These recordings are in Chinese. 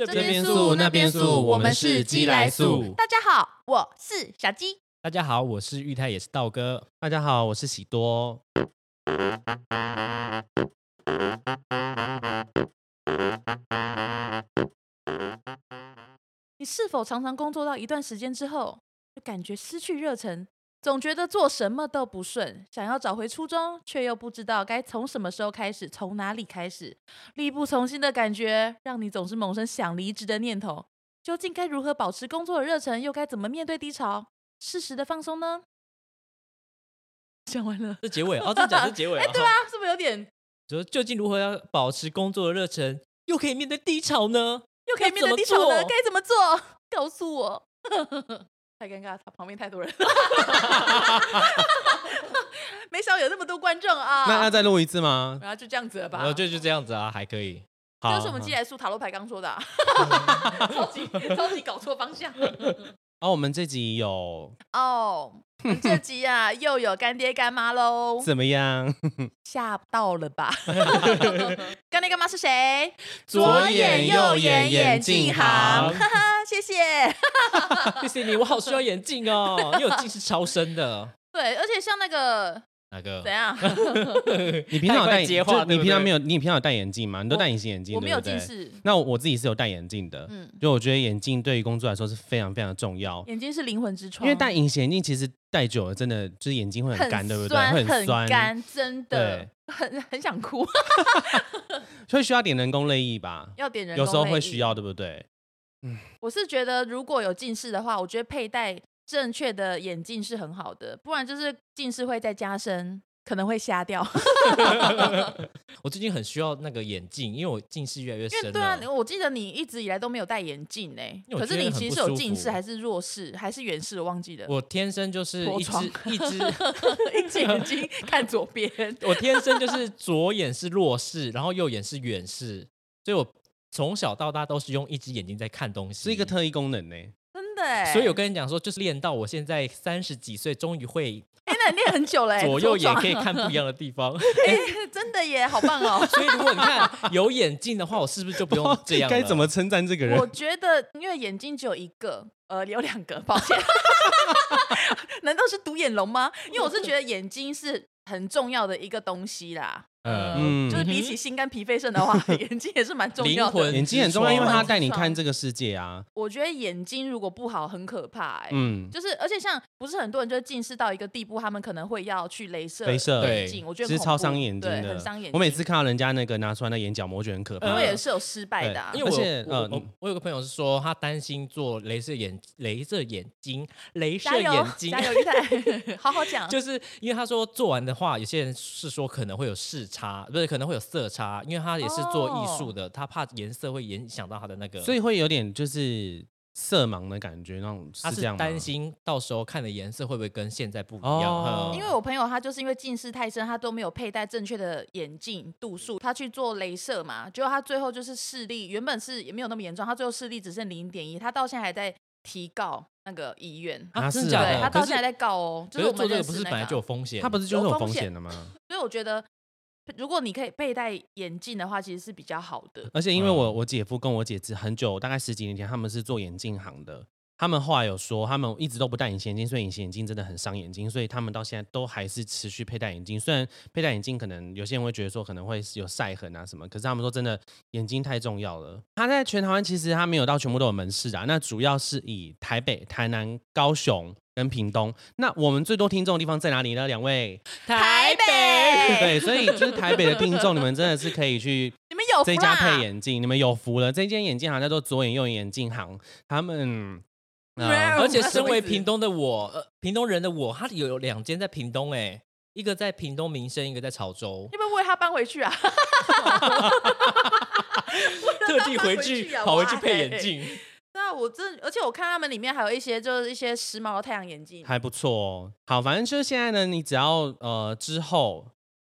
这这边素那边素，我们是鸡来素。大家好，我是小鸡。大家好，我是玉泰，也是道哥。大家好，我是喜多。你是否常常工作到一段时间之后，就感觉失去热忱，总觉得做什么都不顺，想要找回初衷，却又不知道该从什么时候开始，从哪里开始，力不从心的感觉，让你总是萌生想离职的念头。究竟该如何保持工作的热忱，又该怎么面对低潮，适时的放松呢？讲完了。这结尾哦，这讲是结尾哎、哦。对啊，是不是有点说究竟如何要保持工作的热忱，又可以面对低潮呢？又可以面对低潮了？要怎么做该怎么做？告诉我。太尴尬，他旁边太多人，没想到有那么多观众啊！那那再录一次吗？然后就这样子了吧？就就这样子啊，还可以。好，这是我们寄来素塔罗牌刚说的、啊，超级超级搞错方向哦，我们这集有哦。我们这集啊，又有干爹干妈喽，怎么样？吓到了吧？干爹干妈是谁？左眼右眼眼镜行哈哈，谢谢。谢谢你，我好需要眼镜哦，因为我近视超深的。对，而且像那个哪个怎？样，你平常有戴太快接话就对不对你平常没有，你平常有戴眼镜吗？你都戴隐形眼镜，我没有不对。近视，那我我自己是有戴眼镜的，嗯，就我觉得眼镜对于工作来说是非常非常重要，眼睛是灵魂之窗，因为戴隐形眼镜其实戴久了真的就是眼睛会很干，对不对？酸会很酸，干，真的对很很想哭，所以需要点人工泪液吧？要点人。有时候会需要，。对不对？我是觉得如果有近视的话，我觉得佩戴正确的眼镜是很好的，不然就是近视会再加深，可能会瞎掉。我最近很需要那个眼镜，因为我近视越来越因为深对啊，了。我记得你一直以来都没有戴眼镜哎、因为我可是觉得很不你其实是有舒近视还是弱视还是远视，我忘记了。我天生就是一只窗 一只，一只眼睛 看左边，我天生就是左眼是弱视，然后右眼是远视，所以我从小到大都是用一只眼睛在看东西，是一个特异功能呢。真的哎、所以我跟你讲说，就是练到我现在三十几岁，终于会 哎、那你练很久了哎、左右眼可以看不一样的地方。哎、真的耶，好棒哦！所以如果你看有眼镜的话，我是不是就不用这样了？该怎么称赞这个人我？觉得，因为眼睛只有一个，呃，有两个，抱歉。难道是独眼龙吗？因为我是觉得眼睛是很重要的一个东西啦。呃，嗯就是比起心肝脾肺肾的话，眼睛也是蛮重要的。灵魂眼睛很重要，因为它带你看这个世界啊。我觉得眼睛如果不好，很可怕、哎、嗯，就是而且像不是很多人就是近视到一个地步，他们可能会要去镭射镭射眼镜，我觉得其实很恐怖超伤眼睛对的，很伤眼睛。我每次看到人家那个拿出来那眼角膜，我觉得很可怕。我也是有失败的、啊，因为我而且我我呃我有个朋友是说，他担心做镭射眼、镭射眼睛、镭射眼睛加，油，加油，好好讲。就是因为他说做完的话，有些人是说可能会有视差，不是可能会有色差，因为他也是做艺术的，他怕颜色会影响到他的那个，所以会有点就是色盲的感觉，那种他是这样吗担心到时候看的颜色会不会跟现在不一样。哦嗯因为我朋友他就是因为近视太深，他都没有佩戴正确的眼镜度数，他去做镭射嘛，结果他最后就是视力原本是也没有那么严重，他最后视力只剩零点一，他到现在还在提告那个医院，啊，啊是啊真的假的？对他到可现在还在告哦，就是我们做这个认个不是本来就有风险？他不是就是有有风风险的吗？所以我觉得如果你可以佩戴眼镜的话，其实是比较好的。而且因为我嗯我姐夫跟我姐是很久，大概十几年前，他们是做眼镜行的。他们后来有说，他们一直都不戴隐形眼镜，所以隐形眼镜真的很伤眼睛，所以他们到现在都还是持续佩戴眼镜。虽然佩戴眼镜可能有些人会觉得说可能会有晒痕啊什么，可是他们说真的眼睛太重要了。他在全台湾其实他没有到全部都有门市啊，那主要是以台北、台南、高雄跟屏东。那我们最多听众的地方在哪里呢？两位，台北对，所以就是台北的听众，你们真的是可以去 你们有这一家配眼镜，你们有福了。这间眼镜行叫做左眼右眼眼镜行，他们。呃而且身为屏东的我，呃，屏东人的我，他有两间在屏东，哎，一个在屏东民生，一个在潮州，要不要为他搬回去啊？特地回去跑回去配眼。镜。对啊，我这，而且我看他们里面还有一些就是一些时髦的太阳眼镜，还不错哦。好，反正就是现在呢，你只要呃之后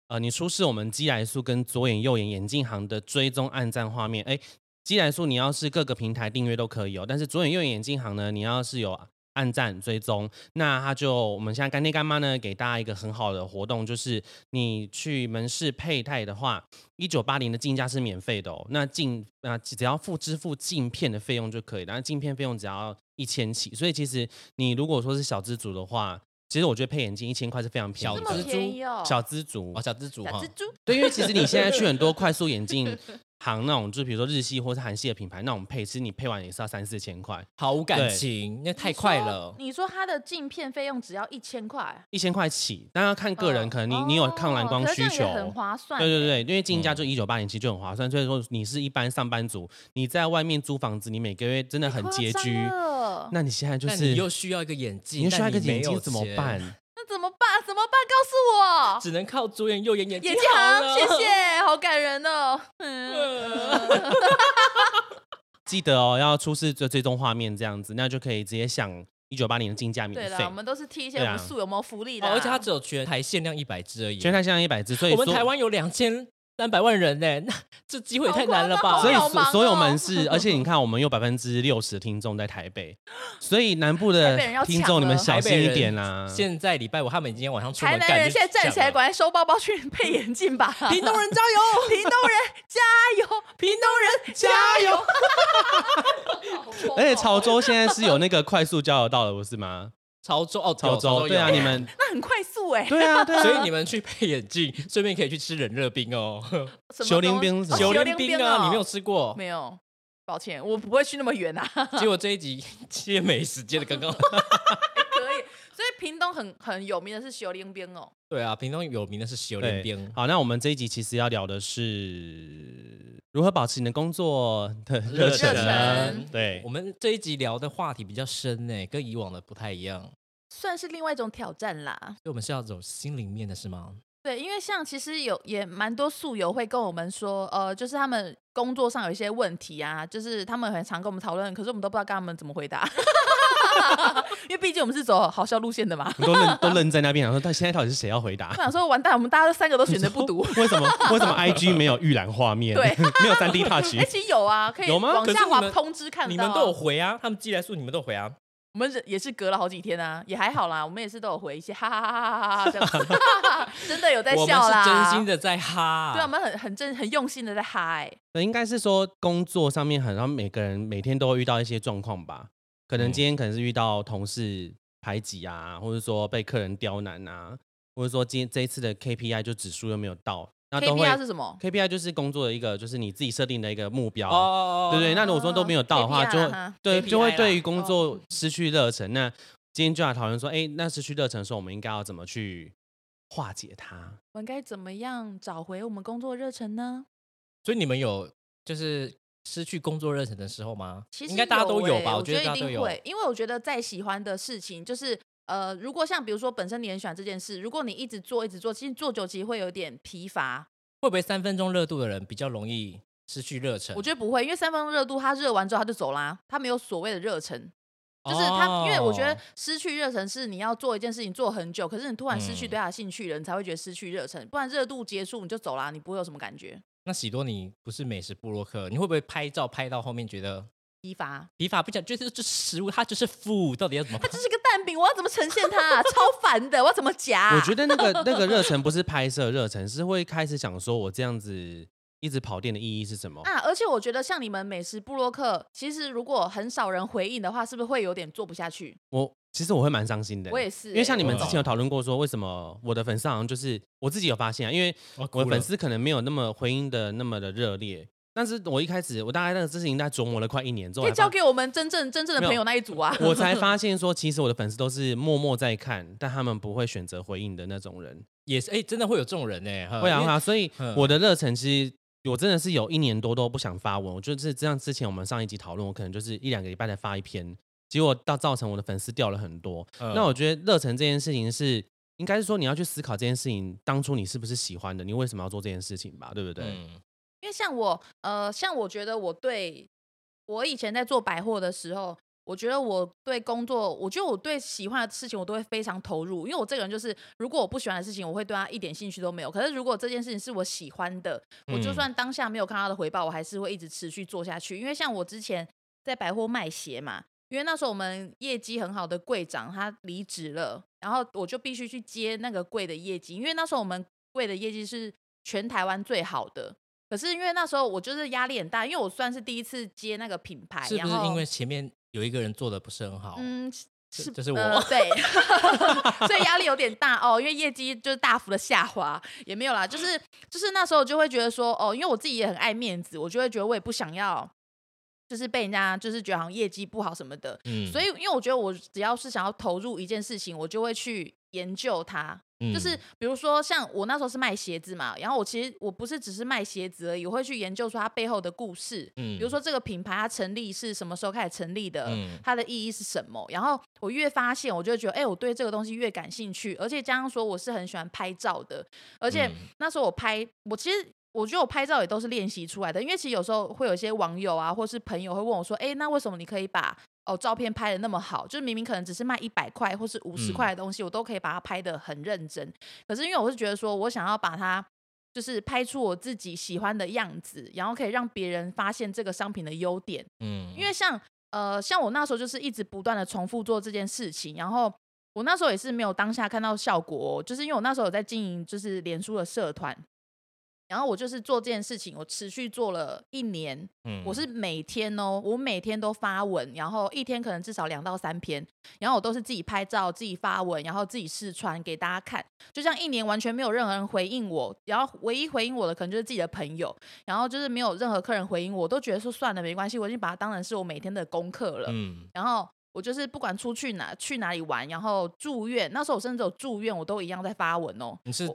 呃你出示我们基来素跟左眼右眼眼镜行的追踪暗赞画面，哎，基来素你要是各个平台订阅都可以哦，但是左眼右眼眼镜行呢，你要是有按赞追踪。那他就我们现在干爹干妈呢，给大家一个很好的活动，就是你去门市配戴的话，一九八零的进价是免费的哦。那镜啊只要付支付镜片的费用就可以了，那镜片费用只要一千起。所以其实你如果说是小资族的话，其实我觉得配眼镜一千块是非常便宜小蜘蛛的。便宜哦，小资族哦，小蜘蛛哈小蜘，蛛，对，因为其实你现在去很多快速眼镜行那种，就比如说日系或是韩系的品牌那种配，其实你配完也是要三四千块，毫无感对情，那太快了。你说它的镜片费用只要一千块，一千块起，但要看个人，嗯可能你你有抗蓝光需求，很划算。对对，对，因为进价嗯就一九八零，其实就很划算。所以说你是一般上班族，你在外面租房子，你每个月真的很拮据。那那你现在就是你又需要一个眼镜，你又需要一个眼镜怎么钱？办？那怎么办？怎么办？告诉我。只能靠左眼右眼眼眼镜好谢谢，好感人哦。嗯，记得哦，要出示追追踪画面这样子，那就可以直接享一九八零的竞价对了，免费我。们都是踢一些对啊我们素有没有福利的而且它只有全台限量一百只而已。全台限量一百只，所以我们台湾有两千三百万人呢，那这机会也太难了吧？所以所所有哦门市，而且你看，我们有百分之六十的听众在台北，所以南部的听众你们小心一点啦。现在礼拜五他们已经晚上出门台南赶人现在站起来，赶快收包包去配眼镜吧。屏东人加油！屏东人加油，屏东人加油！而且潮州现在是有那个快速交流道了，不是吗？潮州哦，潮州对啊，你们 那很快速哎，对啊 对啊，所以你们去配眼镜，顺便可以去吃冷热冰哦。什么修林冰是什么？九零冰啊，你没有吃过？没有，抱歉，我不会去那么远啊。结果这一集接美食接的刚刚屏东很很有名的是修林冰哦。对啊，屏东有名的是九连对冰，，好，那我们这一集其实要聊的是如何保持你的工作的热热忱。忱对我，们这一集聊的话题比较深呢，跟以往的不太一样。算是另外一种挑战啦。所以我们是要走心灵面的是吗？对，因为像其实有也蛮多宿友会跟我们说，呃，就是他们工作上有一些问题啊，就是他们很常跟我们讨论，可是我们都不知道跟他们怎么回答，因为毕竟我们是走好笑路线的嘛。你都愣都愣在那边，想说，但现在到底是谁要回答我？想说，完蛋，我们大家都三个都选择不读。为什么为什么 IG 没有预览画面？对，没有三 D touch 哎、。其实有啊，可以有吗往下滑通知看你们都有，回啊，他们寄来数你们都有回啊。我们也是隔了好几天啊，也还好啦，我们也是都有回一些，哈哈哈哈哈哈这样子，真的有在我们是笑啦，真心的在哈。对啊，我们很很真很用心的在嗨、那应该是说工作上面，好像每个人每天都会遇到一些状况吧。可能嗯今天可能是遇到同事排挤啊，或者说被客人刁难啊，或者说今天这一次的 KPI 就指数又没有到，那都会 KPI 是什么？KPI 就是工作的一个，就是你自己设定的一个目标。哦，对对，那如果说都没有到的话就会对就会对于工哦作失去热忱。那今天就来讨论说，哎，那失去热忱的时候，我们应该要怎么去化解它？我们该怎么样找回我们工作热忱呢？所以你们有就是失去工作热忱的时候吗？其实应该大家都有吧？欸我得觉大家都有。一定会，因为我觉得再喜欢的事情，就是呃，如果像比如说本身你很喜欢这件事，如果你一直做一直做，其实做久其实会有点疲乏。会不会三分钟热度的人比较容易失去热忱？我觉得不会，因为三分钟热度，他热完之后他就走啦，他没有所谓的热忱。就是他，因为我觉得哦失去热忱是你要做一件事情做很久，可是你突然失去嗯对他的兴趣了，你才会觉得失去热忱。不然热度结束你就走啦，你不会有什么感觉那喜多，你不是美食布洛克，你会不会拍照拍到后面觉得疲乏。疲乏不讲，就是这食物它就是负，到底要怎么它？就是个蛋饼，我要怎么呈现它、超烦的，我要怎么夹？我觉得那个那个热忱 不是拍摄热忱，是会开始想说，我这样子一直跑店的意义是什么？啊，而且我觉得像你们美食部落客，其实如果很少人回应的话，是不是会有点做不下去？我其实我会蛮伤心的。我也是欸、因为像你们之前有讨论过，说为什么我的粉丝好像就是我自己有发现啊，因为我粉丝可能没有那么回应的那么的热烈，但是我一开始我大概那个事情在琢磨了快一年之后可以，交给我们真正真正的朋友那一组啊。我才 发现说，其实我的粉丝都是默默在看，但他们不会选择回应的那种人。也是哎、真的会有这种人呢、会啊会啊，所以嗯我的热忱其实。我真的是有一年多都不想发文，我就是这样。之前我们上一集讨论，我可能就是一两个礼拜才发一篇，结果到造成我的粉丝掉了很多。嗯那我觉得热忱这件事情是，应该是说你要去思考这件事情，当初你是不是喜欢的，你为什么要做这件事情吧，对不对？嗯因为像我，呃，像我觉得我对我以前在做百货的时候，我觉得我对工作，我觉得我对喜欢的事情，我都会非常投入。因为我这个人就是，如果我不喜欢的事情，我会对他一点兴趣都没有。可是如果这件事情是我喜欢的，我就嗯算当下没有看到的回报，我还是会一直持续做下去。因为像我之前在百货卖鞋嘛，因为那时候我们业绩很好的柜长他离职了，然后我就必须去接那个柜的业绩，因为那时候我们柜的业绩是全台湾最好的。可是因为那时候我就是压力很大，因为我算是第一次接那个品牌，是不是因为前面有一个人做的不是很好？嗯，是这这是我呃、对，所以压力有点大哦，因为业绩就是大幅的下滑，也没有啦，就是就是那时候就会觉得说哦，因为我自己也很爱面子，我就会觉得我也不想要，就是被人家就是觉得好像业绩不好什么的，嗯所以因为我觉得我只要是想要投入一件事情，我就会去研究它。就是嗯比如说，像我那时候是卖鞋子嘛，然后我其实我不是只是卖鞋子而已，我会去研究出它背后的故事。嗯比如说这个品牌它成立是什么时候开始成立的，嗯它的意义是什么。然后我越发现，我就觉得，哎、我对这个东西越感兴趣，而且加上说我是很喜欢拍照的，而且嗯那时候我拍，我其实。我觉得我拍照也都是练习出来的，因为其实有时候会有一些网友啊，或是朋友会问我说：“哎，那为什么你可以把哦照片拍的那么好？就是明明可能只是卖一百块或是五十嗯块的东西，我都可以把它拍的很认真。可是因为我是觉得说我想要把它就是拍出我自己喜欢的样子，然后可以让别人发现这个商品的优点。嗯因为像呃，像我那时候就是一直不断的重复做这件事情，然后我那时候也是没有当下看到效果、哦，就是因为我那时候有在经营就是脸书的社团，然后我就是做这件事情，我持续做了一年，嗯我是每天哦，我每天都发文，然后一天可能至少两到三篇，然后我都是自己拍照、自己发文，然后自己试穿给大家看。就这样一年完全没有任何人回应我，然后唯一回应我的可能就是自己的朋友，然后就是没有任何客人回应我，我都觉得说算了，没关系，我已经把它当成是我每天的功课了。嗯然后我就是不管出去哪去哪里玩，然后住院，那时候我甚至有住院，我都一样在发文哦。你是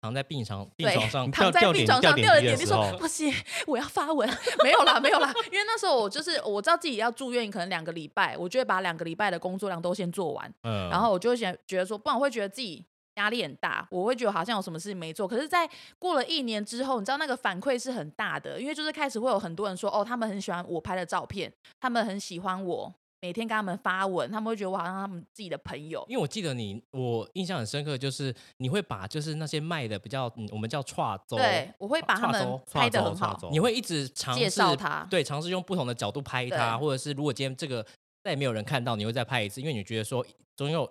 躺在病床病床上躺在病床上掉了点滴，说不行，我要发文。没有啦，没有啦，因为那时候我就是我知道自己要住院，可能两个礼拜，我就会把两个礼拜的工作量都先做完，嗯然后我就会想觉得说，不然我会觉得自己。压力很大，我会觉得好像有什么事情没做。可是，在过了一年之后，你知道那个反馈是很大的，因为就是开始会有很多人说，哦，他们很喜欢我拍的照片，他们很喜欢我每天跟他们发文，他们会觉得我好像他们自己的朋友。因为我记得你，我印象很深刻，就是你会把就是那些卖的比较，嗯，我们叫串周，对，我会把他们拍的很好。你会一直尝试介绍它对，尝试用不同的角度拍他，或者是如果今天这个再也没有人看到，你会再拍一次，因为你觉得说总有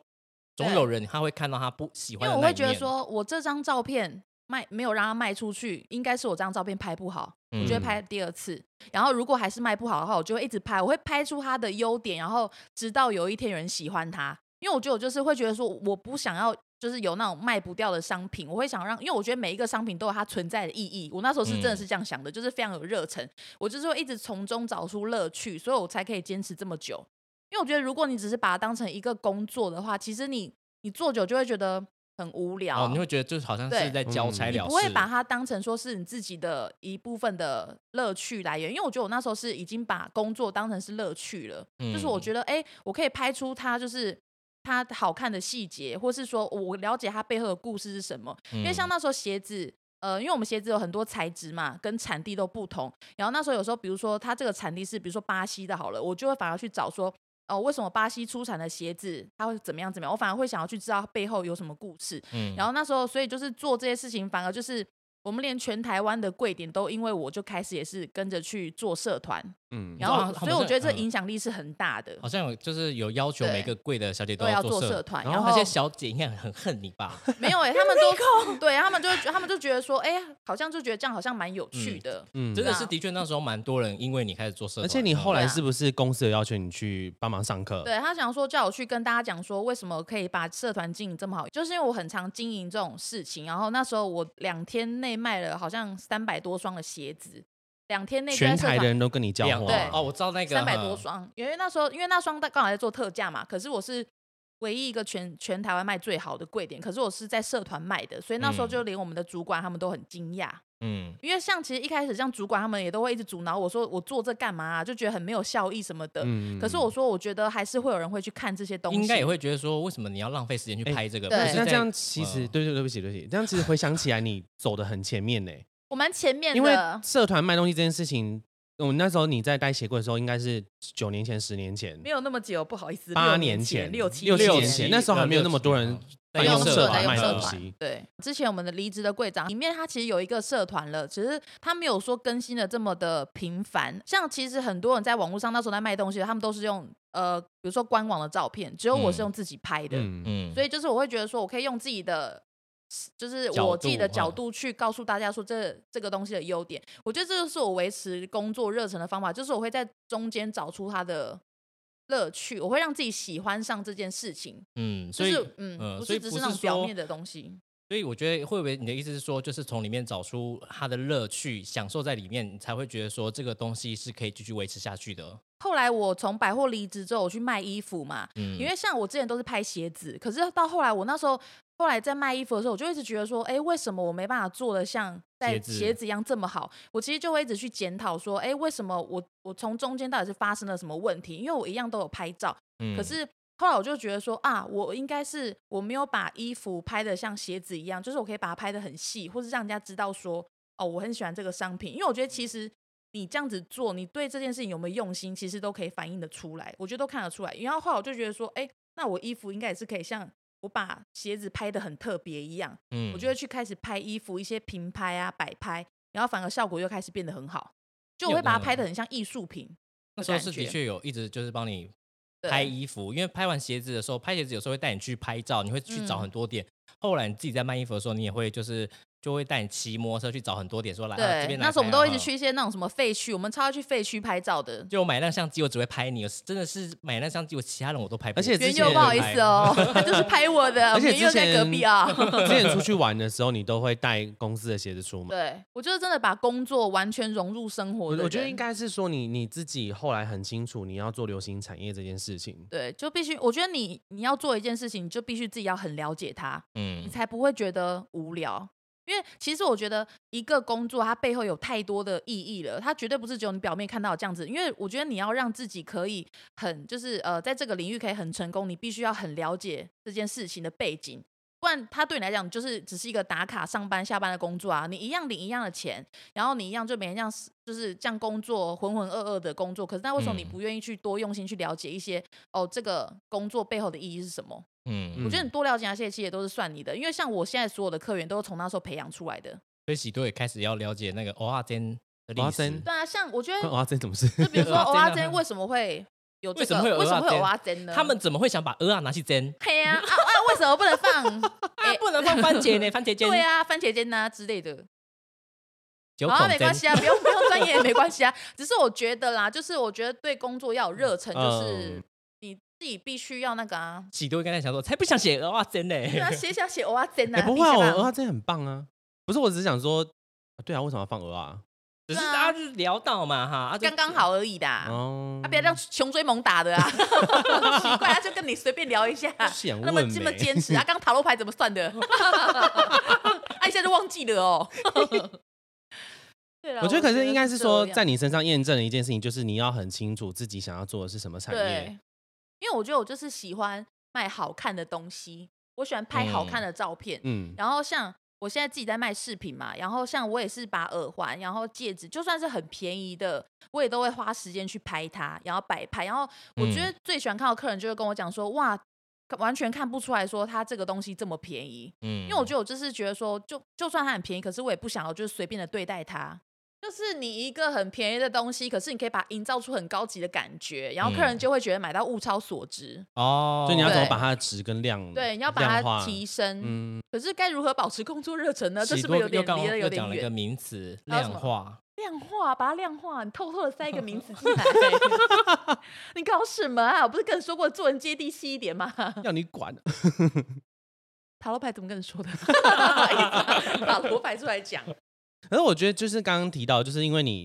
总有人他会看到他不喜欢的那一为我会觉得，说，我这张照片卖没有让它卖出去，应该是我这张照片拍不好，我就会嗯拍第二次。然后如果还是卖不好的话，我就会一直拍，我会拍出它的优点，然后直到有一天有人喜欢它。因为我觉得我就是会觉得说，我不想要就是有那种卖不掉的商品，我会想让，因为我觉得每一个商品都有它存在的意义。我那时候是真的嗯是这样想的，就是非常有热忱，我就是会一直从中找出乐趣，所以我才可以坚持这么久。因为我觉得，如果你只是把它当成一个工作的话，其实你你做久就会觉得很无聊。哦，你会觉得就是好像是在交差嗯了事，你不会把它当成说是你自己的一部分的乐趣来源，因为我觉得我那时候是已经把工作当成是乐趣了，就是我嗯觉得哎、诶我可以拍出它就是它好看的细节，或是说我了解它背后的故事是什么。因为像嗯那时候鞋子。呃，因为我们鞋子有很多材质嘛，跟产地都不同。然后那时候有时候，比如说它这个产地是，比如说巴西的，好了，我就会反而去找说，哦、为什么巴西出产的鞋子它会怎么样怎么样？我反而会想要去知道它背后有什么故事。嗯然后那时候，所以就是做这些事情，反而就是我们连全台湾的贵点都因为我就开始也是跟着去做社团，嗯，然后所以我觉得这影响力是很大的，好像有就是有要求每个贵的小姐都要做社团，然然后后那些小姐应该很恨你吧？没有哎、他们都对他们就他们就觉得说，哎、好像就觉得这样好像蛮有趣的，嗯真的是的确那时候蛮多人因为你开始做社团，而且你后来是不是公司有要求你去帮忙上课？对他想说叫我去跟大家讲说，为什么可以把社团经营这么好，就是因为我很常经营这种事情。然后那时候我两天内卖了好像三百多双的鞋子，两天内全台的人都跟你交两货，对哦，我知道那个三百多双，因为那时候因为那双刚好在做特价嘛，可是我是唯一一个全全台湾卖最好的贵点，可是我是在社团卖的，所以那时候嗯就连我们的主管他们都很惊讶。嗯，因为像其实一开始像主管他们也都会一直阻挠我说我做这干嘛、啊，就觉得很没有效益什么的。嗯可是我说我觉得还是会有人会去看这些东西，应该也会觉得说，为什么你要浪费时间去哎拍这个？对那这样其实嗯对对对不起对不起，这样其实回想起来你走的很前面呢，我蛮前面因为，社团卖东西这件事情，我那时候你在待鞋柜的时候，应该是九年前、十年前没、有那么久，不好意思，八年前、六七六年前，那时候还没有那么多人在用社社团卖在用社东西。团对，之前我们的离职的柜长里面，他其实有一个社团了，只是他没有说更新的这么的频繁。像其实很多人在网络上那时候在卖东西，他们都是用呃，比如说官网的照片，只有我是嗯用自己拍的。嗯，嗯，所以就是我会觉得说，我可以用自己的，就是我自己的角度去告诉大家说这这个东西的优点。我觉得这就是我维持工作热忱的方法，就是我会在中间找出它的乐趣，我会让自己喜欢上这件事情，嗯，所以就是嗯，不是只是那种表面的东西。所以我觉得会不会你的意思是说，就是从里面找出它的乐趣，享受在里面，你才会觉得说这个东西是可以继续维持下去的。后来我从百货离职之后，我去卖衣服嘛，嗯，因为像我之前都是拍鞋子，可是到后来我那时候后来在卖衣服的时候，我就一直觉得说，哎，为什么我没办法做的像在鞋子一样这么好？我其实就会一直去检讨说，哎，为什么我我从中间到底是发生了什么问题？因为我一样都有拍照，嗯可是后来我就觉得说啊，我应该是我没有把衣服拍的像鞋子一样，就是我可以把它拍的很细，或是让人家知道说哦，我很喜欢这个商品。因为我觉得其实你这样子做，你对这件事情有没有用心，其实都可以反映的出来，我觉得都看得出来。然后后来我就觉得说，哎，那我衣服应该也是可以像我把鞋子拍的很特别一样，嗯我就会去开始拍衣服一些平拍啊、摆拍，然后反而效果又开始变得很好，就我会把它拍的很像艺术品。那时候是的确有一直就是帮你拍衣服，因为拍完鞋子的时候，拍鞋子有时候会带你去拍照，你会去找嗯很多点。后来你自己在卖衣服的时候，你也会就是就会带你骑摩托车去找很多点，说来、啊、这对，边来那时候我们都会一直去一些那种什么废墟，我们超爱去废墟拍照的。就我买那相机，我只会拍你，真的是买那相机，我其他人我都拍不且之前圆佑不好意思哦，他就是拍我的，而且圆佑在隔壁啊。之前出去玩的时候，你都会带公司的鞋子出门。对，我就是真的把工作完全融入生活的我我觉得应该是说你你自己后来很清楚你要做流行产业这件事情。对，就必须，我觉得你你要做一件事情，你就必须自己要很了解它，嗯你嗯才不会觉得无聊。因为其实我觉得一个工作它背后有太多的意义了，它绝对不是只有你表面看到这样子。因为我觉得你要让自己可以很就是呃在这个领域可以很成功，你必须要很了解这件事情的背景，不然它对你来讲就是只是一个打卡上班下班的工作啊。你一样领一样的钱，然后你一样就每天这样就是这样工作浑浑噩噩的工作，可是那为什么你嗯不愿意去多用心去了解一些哦这个工作背后的意义是什么？嗯，我觉得你多了解那些，其实也都是算你的，因为像我现在所有的客源都是从那时候培养出来的。所以喜多也开始要了解那个欧亚间的历史。对啊，像我觉得，哇，这怎么是？就比如说蚵仔煎啊蚵仔煎为什么会有这个？为什么会有为什么会有蚵仔蚵仔煎呢？他们怎么会想把鹅啊拿去煎？嘿呀啊啊！为什么不能放？啊，不能放番茄呢？番茄煎对啊，番茄煎呐之类的。九好、啊，没关系啊，不用不用专业也没关系啊。只是我觉得啦，就是我觉得对工作要有热忱，就是自己必须要那个啊。喜多刚才想说，才不想写鹅啊煎呢。对啊，写想写蚵仔煎呐，哎，不会啊，我鹅啊，这很棒啊。不是，我只是想说，啊对啊，为什么要放鹅啊？只是大家就聊到嘛哈，刚刚好而已的啊。哦啊，不要这样穷追猛打的啊！奇怪，他就跟你随便聊一下，想那么这么坚持啊？刚塔罗牌怎么算的？啊，一下就忘记了哦。对啦我觉得，可是应该是说，在你身上验证了一件事情，就是你要很清楚自己想要做的是什么产业。对，因为我觉得我就是喜欢卖好看的东西，我喜欢拍好看的照片。嗯，然后像我现在自己在卖饰品嘛，然后像我也是把耳环，然后戒指，就算是很便宜的，我也都会花时间去拍它，然后摆拍。然后我觉得最喜欢看到客人就会跟我讲说，哇。完全看不出来说它这个东西这么便宜，嗯因为我觉得我就是觉得说，就就算它很便宜，可是我也不想要就是随便的对待它。就是你一个很便宜的东西，可是你可以把它营造出很高级的感觉，然后客人嗯就会觉得买到物超所值。哦，所以你要怎么把它的值跟量对，你要把它化提升。嗯，可是该如何保持工作热忱呢？这是不是有点离得有点又讲了一个远？名词还有什么量化，量化，把它量化，你偷偷的塞一个名词进来，你搞什么啊？我不是跟你说过做人接地气一点吗？要你管。塔罗牌怎么跟你说的？塔罗牌出来讲，可是我觉得就是刚刚提到，就是因为你，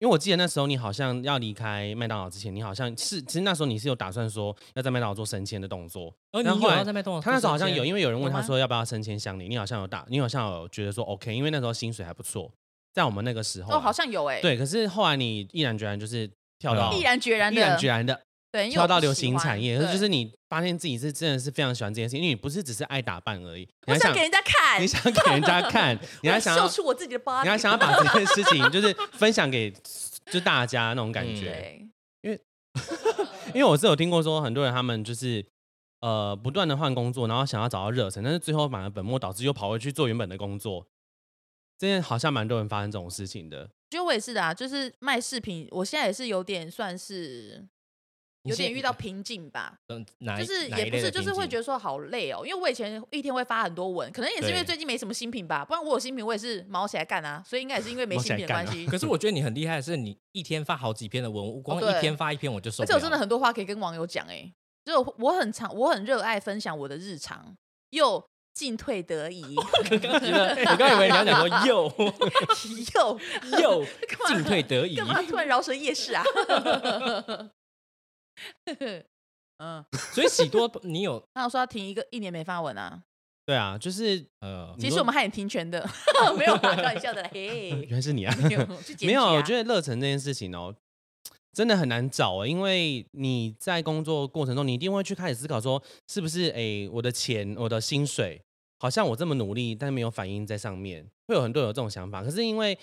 因为我记得那时候你好像要离开麦当劳之前，你好像是其实那时候你是有打算说要在麦当劳做升迁的动作。哦，然后后来你有要在麦当劳他那时候好像有，因为有人问他说要不要升迁乡里，你好像有打，你好像有觉得说 OK，因为那时候薪水还不错，在我们那个时候啊、哦，好像有哎、，对。可是后来你毅然决然就是跳到毅然决然毅，然决然的对，到流行产业，对就是你发现自己是真的是非常喜欢这件事情，因为你不是只是爱打扮而已，你还想给人家看，你想给人家看，你还想要秀出我自己的 body，你还想要把这件事情就是 分享给就大家那种感嗯因为，因为我是有听过说，很多人他们就是呃不断的换工作，然后想要找到热忱，但是最后反而本末倒置，又跑回去做原本的工作。这件好像蛮多人发生这种事情的。觉得我也是的啊，就是卖饰品，我现在也是有点算是有点遇到瓶颈吧。嗯，就是也不是，就是会觉得说好累哦，因为我以前一天会发很多文，可能也是因为最近没什么新品吧，不然我有新品我也是毛起来干啊，所以应该也是因为没新品的关系。可是我觉得你很厉害，是你一天发好几篇的文，我 光一天发一篇我就受而且我。真的很多话可以跟网友讲哎、就我我很常我很热爱分享我的日常，又进退得宜，刚刚觉得，我刚以为你要讲说又 又又进退得宜干，嘛突然饶舌夜市啊？嗯，所以喜多你有 那我说要停一个一年没发文啊，对啊，就是呃，其实我们还很停权的，没有啦开玩笑的啦，嘿，原来是你啊，没有我觉得乐成这件事情哦，真的很难找哦，因为你在工作过程中，你一定会去开始思考说，是不是哎，我的钱、我的薪水，好像我这么努力，但没有反应在上面，会有很多人有这种想法。可是因为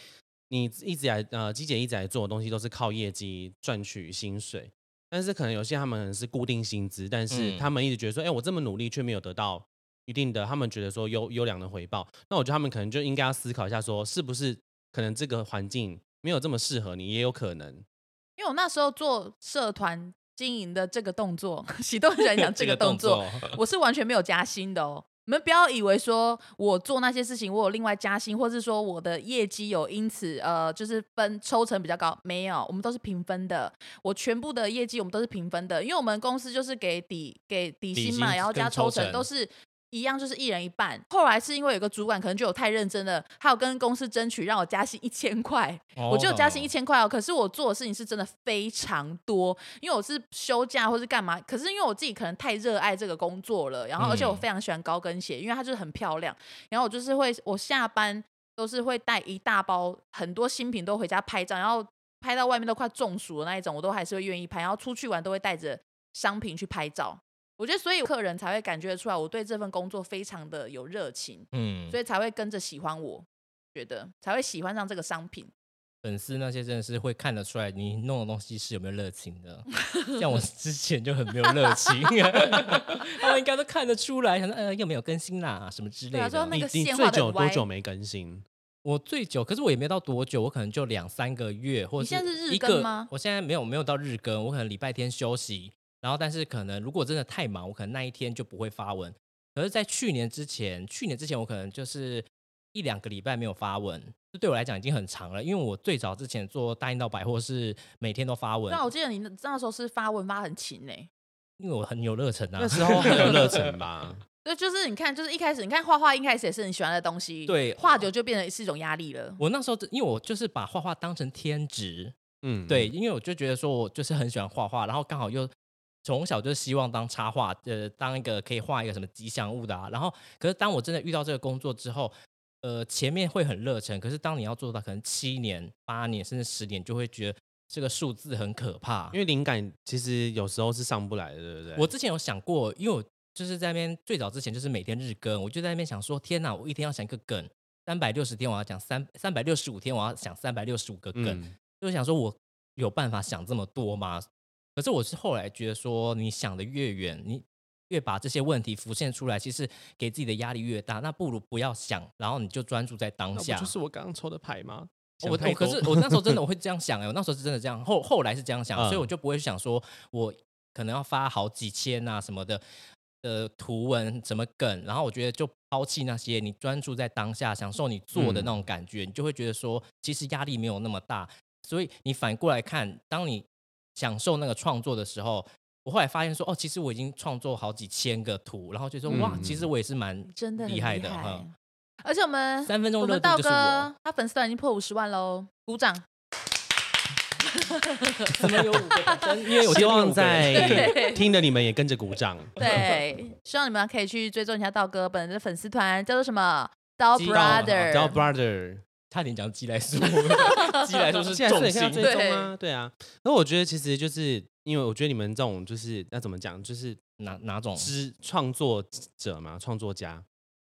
你一直以来呃，机姐一直来做的东西都是靠业绩赚取薪水，但是可能有些他们可能是固定薪资，但是嗯他们一直觉得说，哎、我这么努力却没有得到一定的，他们觉得说优优良的回报，那我觉得他们可能就应该要思考一下，说是不是可能这个环境没有这么适合你，也有可能。因为我那时候做社团经营的这个动作，喜都很喜欢讲 这个动作，我是完全没有加薪的哦。你们不要以为说我做那些事情，我有另外加薪，或是说我的业绩有因此呃，就是分抽成比较高，没有，我们都是平分的。我全部的业绩我们都是平分的，因为我们公司就是给底给底薪嘛，薪然后加抽成抽成都是。一样就是一人一半。后来是因为有个主管可能就有太认真了，他有跟公司争取让我加薪一千块，我就加薪一千块哦。可是我做的事情是真的非常多，因为我是休假或是干嘛。可是因为我自己可能太热爱这个工作了，然后而且我嗯非常喜欢高跟鞋，因为它就是很漂亮。然后我就是会，我下班都是会带一大包很多新品都回家拍照，然后拍到外面都快中暑的那一种，我都还是会愿意拍。然后出去玩都会带着商品去拍照。我觉得，所以客人才会感觉得出来，我对这份工作非常的有热情，嗯，所以才会跟着喜欢我，觉得才会喜欢上这个商品。粉丝那些真的是会看得出来你弄的东西是有没有热情的，像我 之前就很没有热情，他们应该都看得出来，想说呃又没有更新啦什么之类的。你你最久多久没更新？我最久，可是我也没到多久，我可能就两三个月，或者你现在是日更吗我现在没有没有到日更，我可能礼拜天休息，然后但是可能如果真的太忙，我可能那一天就不会发文。可是，在去年之前，去年之前我可能就是一两个礼拜没有发文，这对我来讲已经很长了，因为我最早之前做大英道百货是每天都发文对，啊，我记得你那那时候是发文发很勤呢、因为我很有热忱啊那。时 候很有热忱吧？对，就是你看，就是一开始你看画画，一开始也是你喜欢的东西，对画久就变成是一种压力了。我那时候因为我就是把画画当成天职，嗯，对，因为我就觉得说我就是很喜欢画画，然后刚好又从小就希望当插画，呃，当一个可以画一个什么吉祥物的啊。然后，可是当我真的遇到这个工作之后，呃，前面会很热忱，可是当你要做到可能七年、八年甚至十年，就会觉得这个数字很可怕。因为灵感其实有时候是上不来的，对不对？我之前有想过，因为我就是在那边最早之前就是每天日更，我就在那边想说，天哪，我一天要想一个梗，三百六十天我要讲三三百六十五天我要想三百六十五个梗，嗯，就想说我有办法想这么多吗？可是我是后来觉得说，你想的越远，你越把这些问题浮现出来，其实给自己的压力越大。那不如不要想，然后你就专注在当下。就是我刚刚抽的牌吗？我我可是我那时候真的 我会这样想哎、我那时候是真的这样，后后来是这样想，所以我嗯就不会想说我可能要发好几千啊什么的的图文什么梗，然后我觉得就抛弃那些，你专注在当下，享受你做的那种感觉，你就会觉得说其实压力没有那么大。所以你反过来看，当你享受那个创作的时候，我后来发现说哦，其实我已经创作好几千个图，然后就说哇，嗯其实我也是蛮真的厉害的哈。害而且我们三分钟我们道热度就是我，哥他粉丝团已经破五十万喽，鼓掌！怎么有五个？因为我希望在。听的你们也跟着鼓掌。对，希望你们可以去追踪一下道哥本人的粉丝团，叫做什么？刀鸡 brother，叫 brother，差点讲鸡来素，鸡来素是重心追踪啊，对啊。那我觉得其实就是因为我觉得你们这种就是要怎么讲，就是哪哪种？知创作者嘛，创作家，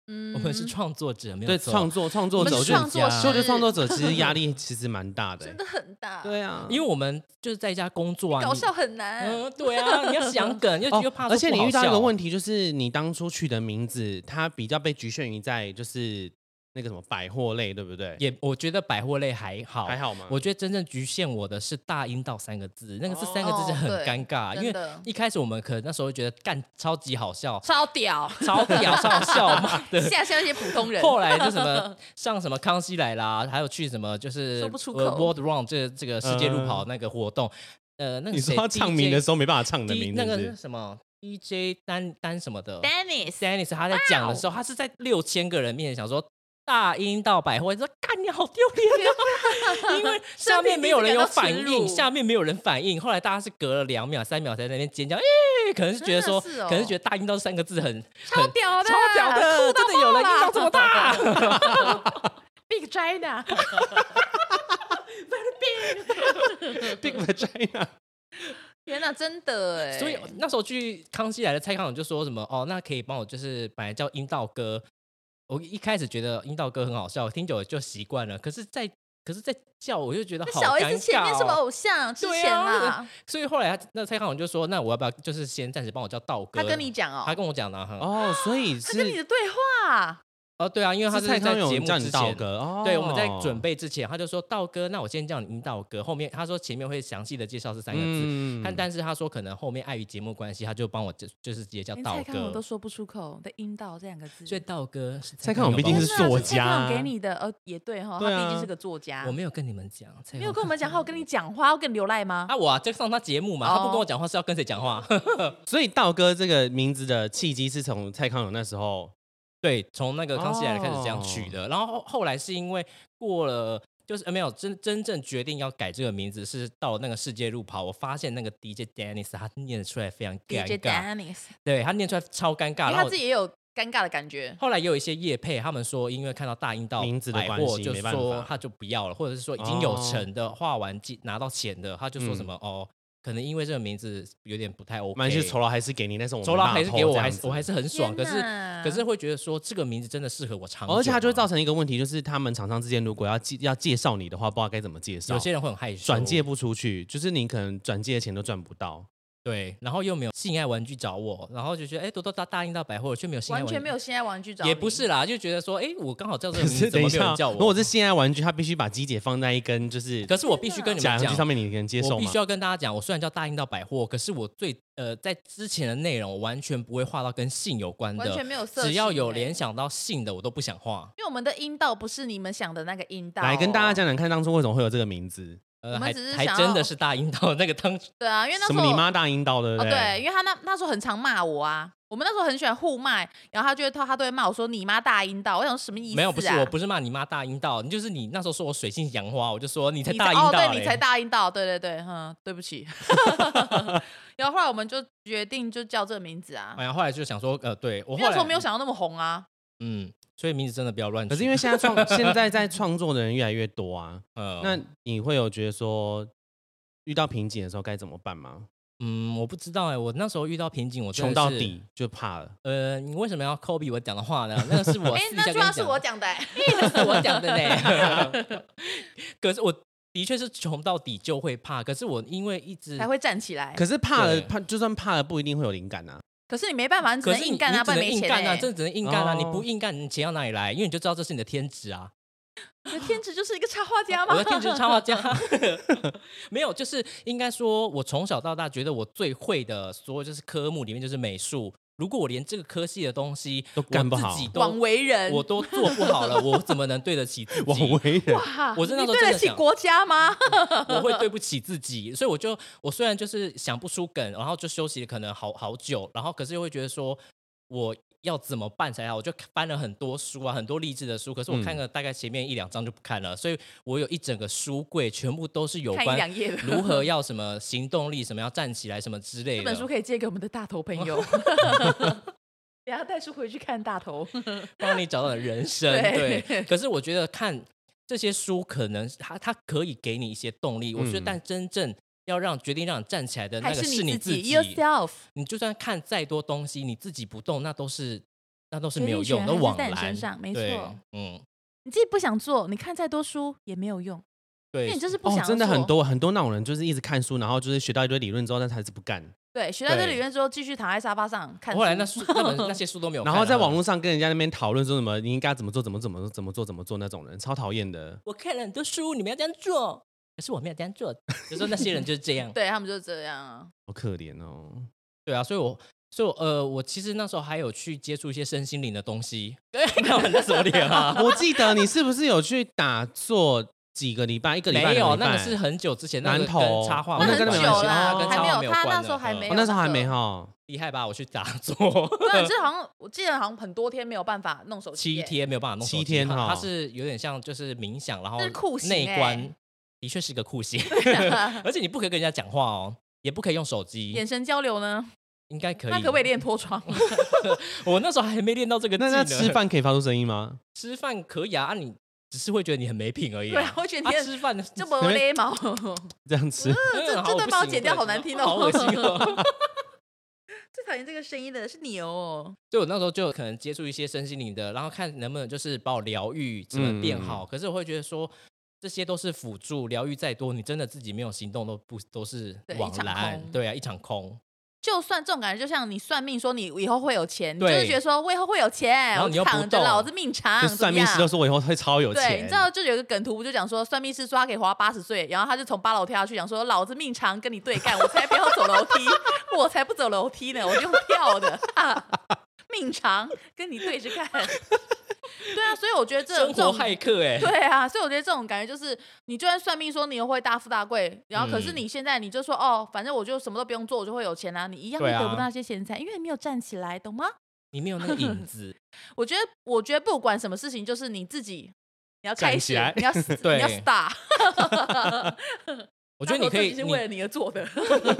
嗯我们是创作者，没有对，错创作创作者，我觉得是创作所以我觉得师创作者其实压力 其实蛮大的欸。真的很大，对啊，因为我们就是在家工作啊，你搞笑很难。嗯，对啊，你要想梗，又又怕、哦，而且你遇到一个问题，题，就是你当初取的名字，它比较被局限于在就是那个什么百货类，对不对？也我觉得百货类还好，还好吗？我觉得真正局限我的是大阴道三个字，那个是三个字是很尴尬，因为一开始我们可能那时候会觉得干超级好笑，超屌，超屌，超好笑，妈的。吓吓那些普通人。后来就什么 上什么康熙来啦，还有去什么就是说不出呃口 World Run 这这个世界路跑那个活动，呃，那个你说谁他唱名的时候没办法唱你的 D- 名那个是是什么 DJ 单单什么的 Dennis，Dennis 他在讲的时候，他是在六千个人面前想说。大阴道百货，你说干你好丢脸啊！因为 下面没有人有反应，下面没有人反应。后来大家是隔了两秒、三秒才在那边尖叫，哎、可能是觉得说，是哦可能是觉得大阴道三个字很超屌的，超屌的，真的有人爆啦阴道这么大。Big China，Big Vagina。天哪，真的哎！所以那时候去康熙来的蔡康永就说什么哦，那可以帮我就是本来叫阴道哥，我一开始觉得阴道哥很好笑，听久了就习惯了。可是在，可是在叫我就觉得好小尴 S 前面是。偶像，之对前啊，所以后来他那蔡康永就说，那我要不要就是先暂时帮我叫道哥？他跟你讲哦，他跟我讲的哈。哦，所以他跟你的对话，哦，对啊，因为他是蔡康是在节永叫你目之前。道哥哦。对，我们在准备之前，他就说道哥，那我先叫你阴道哥。后面他说前面会详细的介绍这三个字，嗯但但是他说可能后面碍于节目关系，他就帮我就就是直接叫道哥蔡康永都。说不出口的阴道这两个字，所以道哥是蔡康永毕竟是作家蔡康永给你的，呃，也对哈，他毕竟是个作家我。没有跟你们讲，蔡没有跟我们讲话，我跟你讲话，要跟你流赖吗？啊，我啊在上他节目嘛，他不跟哦我讲话是要跟谁讲话？所以道哥这个名字的契机是从蔡康永那时候对，从那个康熙来了开始这样哦取的，然后后后来是因为过了。就是、呃没有真真正决定要改这个名字，是到那个世界路跑，我发现那个 DJ Dennis 他念出来非常尴 DJ 尬，Dennis，对他念出来超尴尬，然后他自己也有尴尬的感觉。后来也有一些业配，他们说因为看到大英道名字的百关系没办法说他就不要了，或者是说已经有哦成的画完进拿到钱的，他就说什嗯么、哦，可能因为这个名字有点不太 OK，蛮是酬劳还是给你，但是我酬劳还是给我，还是我还是。很爽，可是可是会觉得说这个名字真的适合我长久吗，而且它就会造成一个问题，就是他们厂商之间如果要介要介绍你的话，不知道该怎么介绍，有些人会很害羞，转介不出去，就是你可能转介的钱都赚不到。对，然后又没有性爱玩具找我，然后就觉得哎，多多大大英到百货却没有性爱玩具，完全没有性爱玩具找你，也不是啦，就觉得说哎，我刚好叫这个可名 字，怎么没有人叫我？如果是性爱玩具，他必须把鸡姐放在一根就是可是我必须跟你们讲具上，面，你能接受吗我必须？要跟大家讲，我虽然叫大英到百货，可是我最呃在之前的内容，我完全不会画到跟性有关完全的，没有色欸，只要有联想到性的，我都不想画。因为我们的阴道不是你们想的那个阴道哦。来跟大家讲讲看，当初为什么会有这个名字？呃，我们还还只是想要真的是大阴道那个当对啊，因为那时候什么你妈大阴道，对不哦，对？因为他那那时候很常骂我啊，我们那时候很喜欢互骂，然后他就会他他都会骂我说你妈大阴道，我想说什么意思、啊？没有，不是我，不是骂你妈大阴道，你就是你那时候说我水性杨花，我就说你才大阴道、对你才大阴道，对对对，哼，对不起。然后后来我们就决定就叫这个名字啊，哎呀，后来就想说，呃，对我后来因为那时候没有，想到那么红啊。嗯，所以名字真的不要乱。可是因为现在创现在 在创作的人越来越多啊，呃，那你会有觉得说遇到瓶颈的时候该怎么办吗？嗯，我不知道哎、我那时候遇到瓶颈，我。穷到底就怕了。呃，你为什么要 copy 我讲的话呢？那个是我哎那句话是我讲的、欸，那是我讲的呢。可是我的确是穷到底就会怕，可是我因为一直才会站起来。可是怕了怕，就算怕了不一定会有灵感啊。可是你没办法，你只能硬干啊，不然没钱、欸。硬干啊，真的只能硬干啊！你哦不硬干，你钱要哪里来？因为你就知道这是你的天职啊。你的天职就是一个插画家吗？我的天职是插画家，没有，就是应该说，我从小到大觉得我最会的，所有就是科目里面就是美术。如果我连这个科系的东西都干不好我自己都广为人，我都做不好了，我怎么能对得起自枉己？为人，哇，我真的对得起国家吗？我会对不起自己，所以我就我虽然就是想不出梗，然后就休息了可能好好久，然后可是又会觉得说我要怎么办才好，我就翻了很多书啊，很多励志的书，可是我看嗯了大概前面一两章就不看了，所以我有一整个书柜全部都是有关。如何要什么行动力，什么要站起来，什么之类的。这本书可以借给我们的大头朋友，等下带书回去看大头。帮你找到你的人 生。对对，可是我觉得看这些书，可能它它可以给你一些动力。我觉得，嗯但真正要让决定让你站起来的那还个是你自己。yourself，你就算看再多东西，你自己不动，那都是那都是决没有用，定权还是都往来在你身。上没对错嗯，你自己不想做，你看再多书也没有用，因为对你，就是不哦想、，真的很。多很多那种人，就是一直看书，然后就是学到一堆理论之后，但是还是不干，对，学到这对理论之后，继续躺在沙发上看书。后来那书那本那 些书都没有然后在网络上跟人家那边讨论说什么你应该怎么做，怎么怎么怎么做，怎么做那种人，超讨厌的。我看了很多书，你们要这样做，可是我没有这样做。就说那些人就是这样。对他们就是这样啊。好可怜哦。对啊，所以我所以我呃，我其实那时候还有去接触一些身心灵的东西。对，看我那什么脸啊？我记得你是不是有去打坐几个礼拜？一个礼拜没有，那个是很久之前，那个南投跟插画哦那很那跟那没关系久了，还没有，插画没有他那时候还没有、哦，那时候还没哈。厉害吧？我去打坐对，这好像我记得好像很多天没有办法弄手机七，天没有办法弄手七机它天哈它是有点像就是冥想，然后内观的确是个酷刑，而且你不可以跟人家讲话哦，也不可以用手机眼，神交流呢？应该可以。那可不可以练脱窗？我那时候还没练到这个技那能。那吃饭可以发出声音吗？吃饭可以啊，啊你只是会觉得你很没品而已、啊。对啊，我觉得啊你很吃饭的这么勒毛，这样吃？嗯这好这段把我剪掉好难听哦好恶心哦。最讨厌这个声音的是你哦。就我那时候就可能接触一些身心灵的，然后看能不能就是把我疗愈怎么变嗯好。可是我会觉得说，这些都是辅助，疗愈再多，你真的自己没有行动，都不都是枉然。空对啊，一场空。就算这种感觉，就像你算命说你以后会有钱，你就是觉得说我以后会有钱，然后你又不动老子命长，算命师都说我以后会超有钱。对，你知道就有一个梗图，不就讲说算命师说他可以活到八十岁，然后他就从八楼跳下去，讲说老子命长，跟你对干，我才不要走楼梯，我才不走楼梯呢，我就用跳的，哈 命长跟你对着干。对啊，所以我觉得这生活种这种骇客哎、对啊，所以我觉得这种感觉就是，你就算算命说你又会大富大贵，然后可是嗯你现在你就说、哦，反正我就什么都不用做，我就会有钱啊，你一样会得不到那些钱财，因为你没有站起来，懂吗？你没有那个影 子。我觉得，我觉得不管什么事情，就是你自己，你要开始站起来，你要对你要 start。我觉得你可以，是为了你而做的。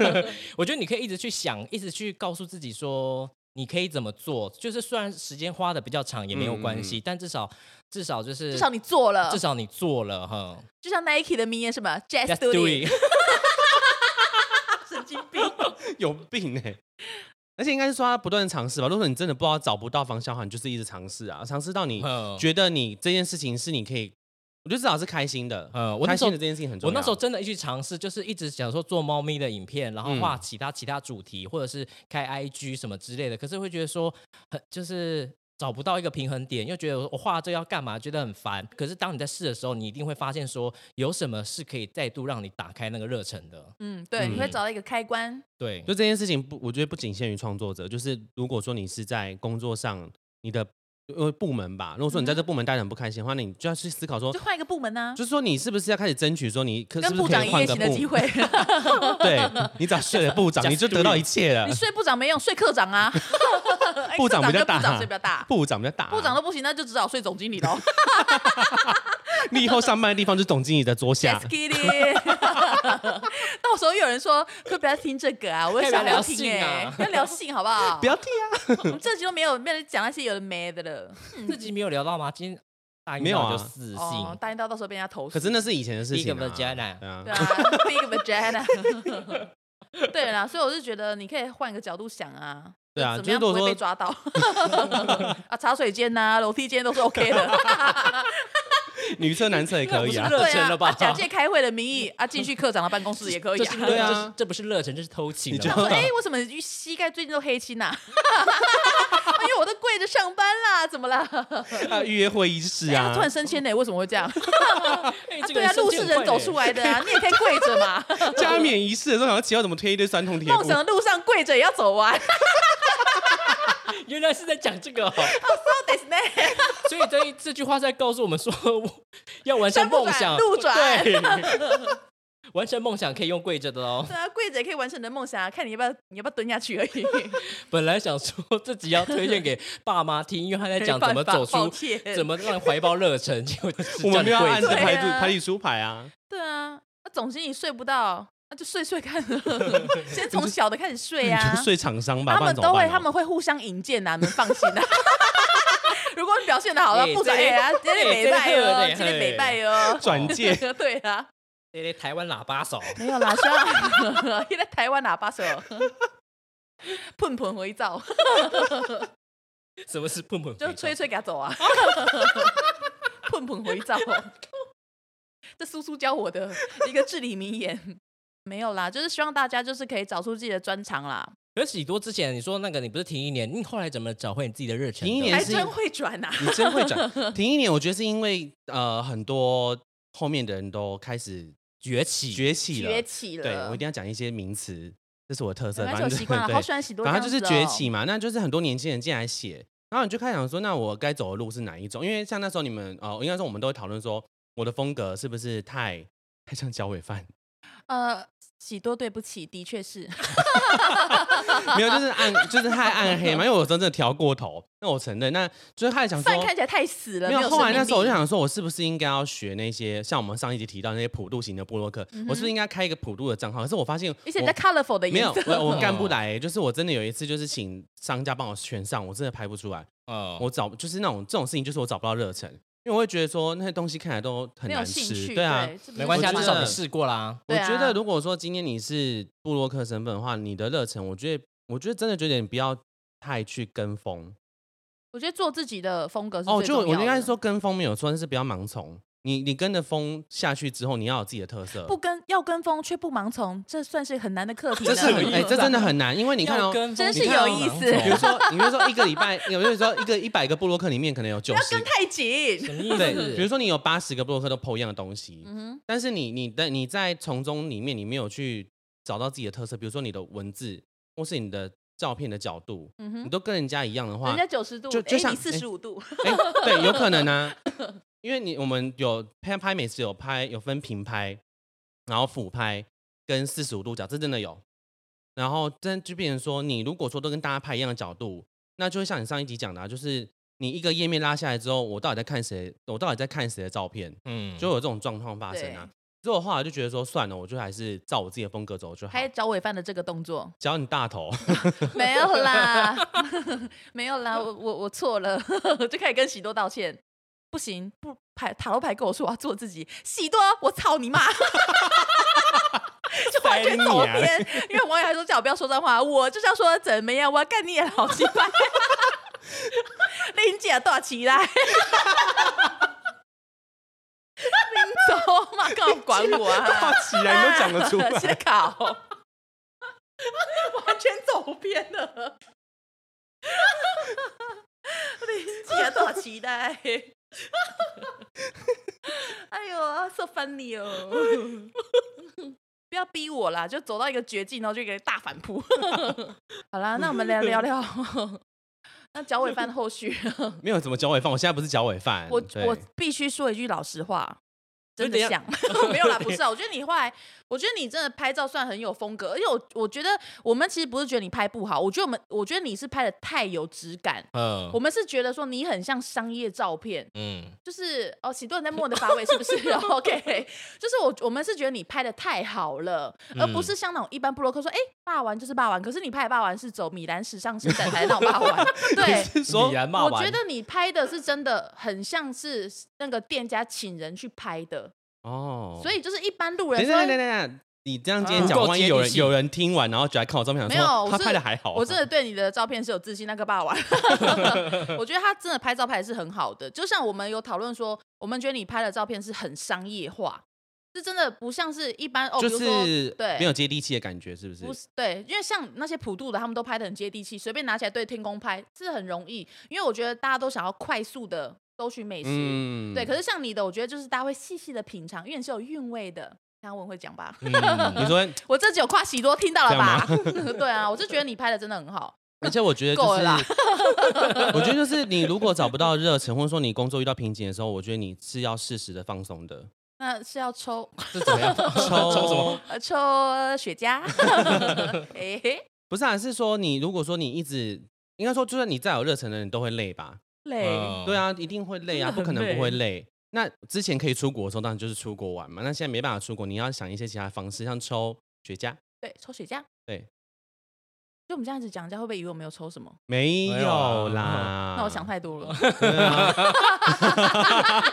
我觉得你可以一直去想，一直去告诉自己说，你可以怎么做。就是虽然时间花的比较长也没有关系，但至少至少就是至少你做了，至少你做了哈。就像 Nike 的名言什么 “Just Just do do it”，it。神经病。有病哎、而且应该是说他不断的尝试吧。如果你真的不知道找不到方向的话，你就是一直尝试啊，尝试到你嗯觉得你这件事情是你可以，我觉得至少是开心的。呃我开心的这件事情很重要。我那时候真的一去尝试，就是一直想说做猫咪的影片，然后画嗯其他其他主题，或者是开 IG 什么之类的。可是会觉得说，很就是找不到一个平衡点，又觉得我画这要干嘛，觉得很烦。可是当你在试的时候，你一定会发现说，有什么是可以再度让你打开那个热忱的。嗯，对，你会嗯找到一个开关。对，就这件事情不，我觉得不仅限于创作者，就是如果说你是在工作上，你的呃部门吧，如果说你在嗯这部门待得很不开心的话，那你就要去思考说就，换一个部门呢、就是说你是不是要开始争取说你可是跟部不是可以长一夜情的机会。对你只要睡了部长，你就得到一切了你。睡部长没用，睡科长啊。哎 部长比较科跟部大长睡比较大。部长比较大，部长都不行，那就只好睡总经理喽。你以后上班的地方就是总经理的桌下 Just。kidding。到时候又有人说，可不要听这个啊？我可以不要聊性哎、要聊性好不好？不要听啊！我们这集都没有没有讲那些有的没的了。自己没有聊到吗？今天大没有啊就死信，哦，答应到到时候被人家投诉。可是那是以前的事情、啊。Big vagina 对啊对，啊，big vagina。对啦，所以我是觉得你可以换一个角度想啊。对啊怎么样不会就是如果说被抓到？啊，茶水间呐、楼梯间都是 OK 的。女厕男厕也可以啊热 对啊忱了吧啊假借开会的名义啊，进去科长的办公室也可以啊。对啊这不是热忱，这是偷情你就了吧。说 哎、为什么膝盖最近都黑青呐、因为我都跪着上班啦，怎么啦？啊，预约会议室哎、啊突，然升迁呢，为什么会这样？对啊，路是人走出来，的啊，你也可以跪着嘛。加冕仪式的时候，想要奇怪怎么推一堆酸痛贴梦。想的路上跪着也要走完。原来是在讲这个哦。对 呢，所以这一这句话是在告诉我们说，要完成梦想，路转对，完成梦想可以用跪着的哦。对啊，跪着也可以完成你的梦想啊，看你要不要你要不要蹲下去而已。本来想说自己要推荐给爸妈听，因为他在讲怎么走出，怎么让怀抱热忱，结果我们没有要按着对啊排排列出牌啊。对啊，那总经理睡不到，那就睡睡看，先从小的开始睡你啊就。睡厂商吧，他们都会，他们会互相引荐呐，你们放心啊。如果你表现的好了，哎部长这哎啊，今天美拜哦，这个今天美拜哦，转介 对啊，对台湾喇叭手，没有啦，希望现在台湾喇叭手，碰碰回照。什么是碰碰？就吹吹给他走啊，碰碰回照。这苏苏教我的一个至理名言，没有啦，就是希望大家就是可以找出自己的专长啦，可是喜多之前你说那个你不是停一年，你后来怎么找回你自己的热情？停一年是还真会转呐、你真会转。停一年，我觉得是因为呃很多后面的人都开始崛起，崛起了。崛起了。对我一定要讲一些名词，这是我的特色。习惯了，好喜欢喜多这反样子、哦。正就是崛起嘛，那就是很多年轻人进来写，然后你就开始想说，那我该走的路是哪一种？因为像那时候你们呃，应该说我们都会讨论说，我的风格是不是太太像脚尾饭？呃，喜多，对不起，的确是。没有，就是暗，就是太暗黑嘛。因为我真的调过头，那我承认，那就是开始想说。饭看起来太死了，没有，有后来那时候我就想说，我是不是应该要学那些像我们上一集提到那些普渡型的部落客？我是不是应该开一个普渡的账号？可是我发现我而且在 colorful 的没有颜，色，我我干不来、就是我真的有一次就是请商家帮我选上，我真的拍不出来。呃，我找就是那种这种事情，就是我找不到热忱，因为我会觉得说那些东西看起来都很没有难吃。对啊。这不是没关系啊，我觉得至少你试过啦。我对啊觉得如果说今天你是布洛克身份的话，你的热忱，我觉得我觉得真的觉得你不要太去跟风我觉得做自己的风格是哦，最重要的就我应该是说跟风没有错，但是不要盲从。你你跟着风下去之后，你要有自己的特色。不跟要跟风却不盲从，这算是很难的课题。这是很哎、这真的很难，因为你看哦，跟风真是有意思比如说，你比如说一个礼拜，有比如说一个一百个布洛克里面可能有九十要跟太紧。什么意思？对，比如说你有八十个布洛克都 PO 一样的东西，嗯哼，但是你你的你在从中里面你没有去找到自己的特色，比如说你的文字或是你的照片的角度，嗯哼，你都跟人家一样的话人，家九十度，哎，就就像你四十五度，哎、对，有可能啊，因为你我们有拍拍美食有拍有分平拍，然后俯拍跟四十五度角，这真的有。然后真就变成说，你如果说都跟大家拍一样的角度，那就会像你上一集讲的、啊，就是你一个页面拉下来之后，我到底在看谁？我到底在看谁的照片？嗯，就有这种状况发生啊。所以我后来就觉得说，算了，我就还是照我自己的风格走就好。还找尾饭的这个动作只要你大头 没有啦，没有啦，我我我错了，就开始跟喜多道歉。不行，不牌塔罗牌跟我说我要做自己，喜多，我操你妈！就完全走偏，因为网友还说叫我不要说脏话，我就是要说怎么样，我要干你也好奇怪，林姐多期待，林总嘛，干嘛管我啊？大起来你都讲得出来写考，完全走偏了。林姐多期待。哎呦，so funny 哦！不要逼我啦，就走到一个绝境，然后就一个大反扑。好啦，那我们来聊聊那脚尾饭的后续。没有什么脚尾饭，我现在不是脚尾饭。我我必须说一句老实话，真的就像没有啦，不是啊。我觉得你后来，我觉得你真的拍照算很有风格，而且我我觉得我们其实不是觉得你拍不好，我觉得我们我觉得你是拍的太有质感。嗯我们是觉得说你很像商业照片，嗯，就是哦，喜多人在摸你的发尾是不是？OK，就是我我们是觉得你拍的太好了，而不是像那种一般布洛克说，哎、霸王就是霸王，可是你拍的霸王是走米兰时尚伸展台那种霸王，对。是说我觉得你拍的是真的很像是那个店家请人去拍的，哦，所以就是一般路等一人说下等一下等一下，你这样今天不讲，万一有人有人听完，然后就来看我照片，想没有说他是拍的还好啊，我真的对你的照片是有自信，那个霸王，我觉得他真的拍照拍的是很好的。就像我们有讨论说，我们觉得你拍的照片是很商业化，是真的不像是一般哦，就比如说是对没有接地气的感觉，是不是？不是对，因为像那些普渡的，他们都拍的很接地气，随便拿起来对天空拍是很容易。因为我觉得大家都想要快速的搜寻美食，嗯对。可是像你的，我觉得就是大家会细细的品尝，因为你是有韵味的。刚文会讲吧，嗯你说，我这集有夸喜多听到了吧？对啊，我就觉得你拍的真的很好。而且我觉得 就是够了啦，我觉得就是你如果找不到热忱，或者说你工作遇到瓶颈的时候，我觉得你是要适时的放松的。那是要抽是怎么样？抽抽什么？呃抽雪茄，哎、嘿，不是啊，是说你如果说你一直，应该说就算你再有热忱的人，都会累吧？累。嗯对啊，一定会累啊，真的很不可能不会累累。那之前可以出国的时候，当然就是出国玩嘛。那现在没办法出国，你要想一些其他方式，像抽雪茄。对，抽雪茄。对，就我们这样子讲，人家会不会以为我没有抽什么？没没有啦。那我想太多了。对啊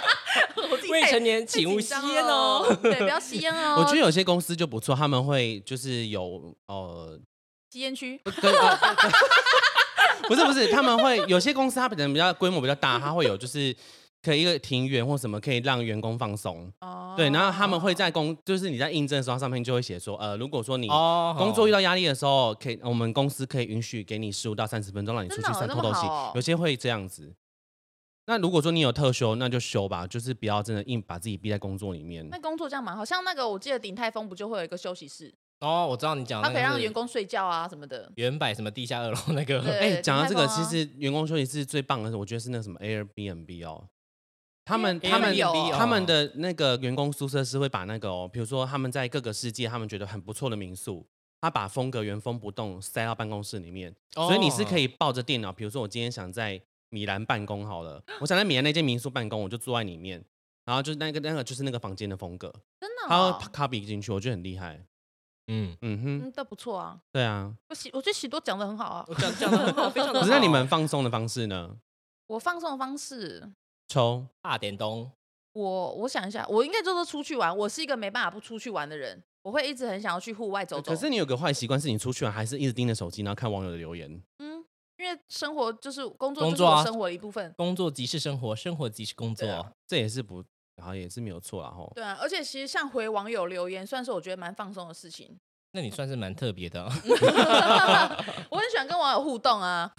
我自己太未成年太请勿吸紧张烟哦了。对，不要吸烟哦。我觉得有些公司就不错，他们会就是有呃，吸烟区，不是不是，他们会有些公司它可能比较规模比较大，它会有就是可以一个庭园或什么可以让员工放松。哦对，然后他们会在公，就是你在应征的时候，上面就会写说，呃，如果说你哦工作遇到压力的时候，可以我们公司可以允许给你十五到三十分钟，让你出去散透透气。有些会这样子。那如果说你有特休，那就休吧，就是不要真的硬把自己逼在工作里面那。工作这样蛮好，像那个我记得鼎泰丰不就会有一个休息室，哦，我知道你讲他可以让员工睡觉啊什么的。原版什么地下二楼那个，对哎，讲到这个，其实员工休息室最棒的是，我觉得是那个什么 Airbnb 哦。他们他们他们的那个员工宿舍是会把那个哦，比如说他们在各个世界他们觉得很不错的民宿，他把风格原封不动塞到办公室里面，所以你是可以以抱着电脑，比如说我今天想在米兰办公好了，我想在米兰那间民宿办公，我就坐在里面，然后就那个那个就是那个房间的风格，真的、他哦会，copy 进去，我觉得很厉害。嗯，嗯哼，嗯，这不错啊。对啊。我喜，我觉得喜多讲的很好啊。我讲讲的很好，非常 的可是那你们放松的方式呢？我放松的方式，抽大点东，我我想一下，我应该就是出去玩。我是一个没办法不出去玩的人，我会一直很想要去户外走走。可是你有个坏习惯，是你出去玩还是一直盯着手机，然后看网友的留言。嗯，因为生活就是工作，工作啊生活的一部分。工作即是生活，生活即是工作。对啊这也是不，好像也是没有错啦吼。对啊，而且其实像回网友留言，算是我觉得蛮放松的事情。那你算是蛮特别的啊、我很喜欢跟网友互动啊。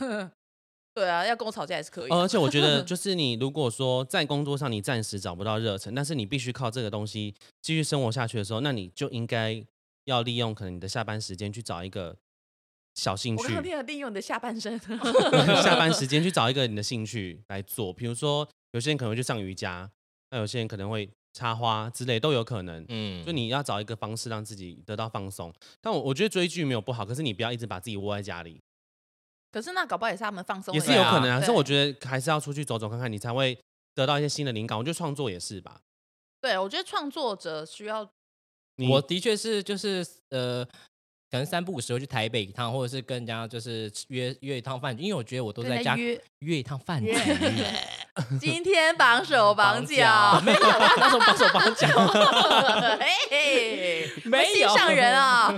对啊，要跟我吵架也是可以而且我觉得，就是你如果说在工作上你暂时找不到热忱，但是你必须靠这个东西继续生活下去的时候，那你就应该要利用可能你的下班时间去找一个小兴趣我刚，刚听了利用你的下半身。下班时间去找一个你的兴趣来做。比如说，有些人可能会去上瑜伽，那有些人可能会插花之类都有可能。嗯，就你要找一个方式让自己得到放松。但我我觉得追剧没有不好，可是你不要一直把自己窝在家里，可是那搞不好也是他们放松也，是有可能啊。可是我觉得还是要出去走走看看，你才会得到一些新的灵感。我觉得创作也是吧。对，我觉得创作者需要我的确是就是呃，可能三不五时会去台北一趟，或者是跟人家就是约约一趟饭局，因为我觉得我都在家约约一趟饭局。约。今天绑手绑脚，没有，那时候绑手绑脚，嘿嘿，没有心上人啊！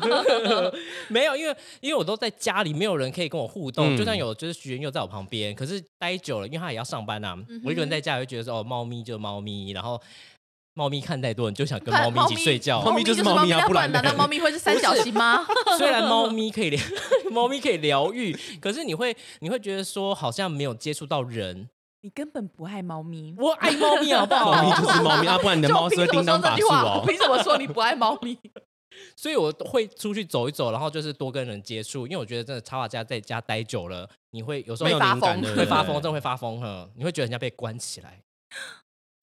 没有，因为因为我都在家里，没有人可以跟我互动。嗯就算有，就是徐元佑在我旁边，可是待久了，因为他也要上班啊。嗯我一个人在家，会觉得说哦，猫咪就猫咪，然后猫咪看太多，你就想跟猫咪一起睡觉。猫咪就是猫咪啊不然难道猫咪会是三角形吗？虽然猫咪可以疗，猫咪可以疗愈，可是你会你会觉得说好像没有接触到人。你根本不爱猫咪。我爱猫咪好不好？猫咪就是猫咪 啊，不然你的猫是会叮当法术说这句话？哦我。凭什么说你不爱猫咪？所以我会出去走一走，然后就是多跟人接触，因为我觉得真的插画家在家待久了，你会有时候没有发疯灵感的，会发疯，真的会发疯哈！你会觉得人家被关起来。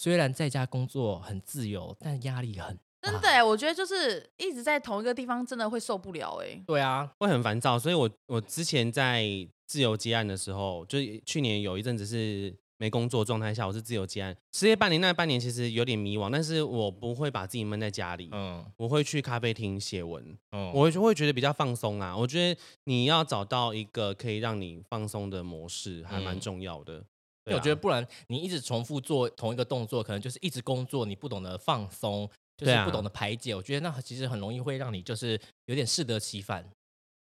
虽然在家工作很自由，但压力很真的欸，我觉得就是一直在同一个地方，真的会受不了哎。对啊，会很烦躁，所以我我之前在自由接案的时候，就是去年有一阵子是没工作状态下，我是自由接案，失业半年，那半年其实有点迷惘，但是我不会把自己闷在家里，嗯我会去咖啡厅写文，嗯，我会就会觉得比较放松啊。我觉得你要找到一个可以让你放松的模式，还蛮嗯重要的。因为我觉得不然你一直重复做同一个动作，可能就是一直工作，你不懂得放松，就是不懂得排解。我觉得那其实很容易会让你就是有点适得其反。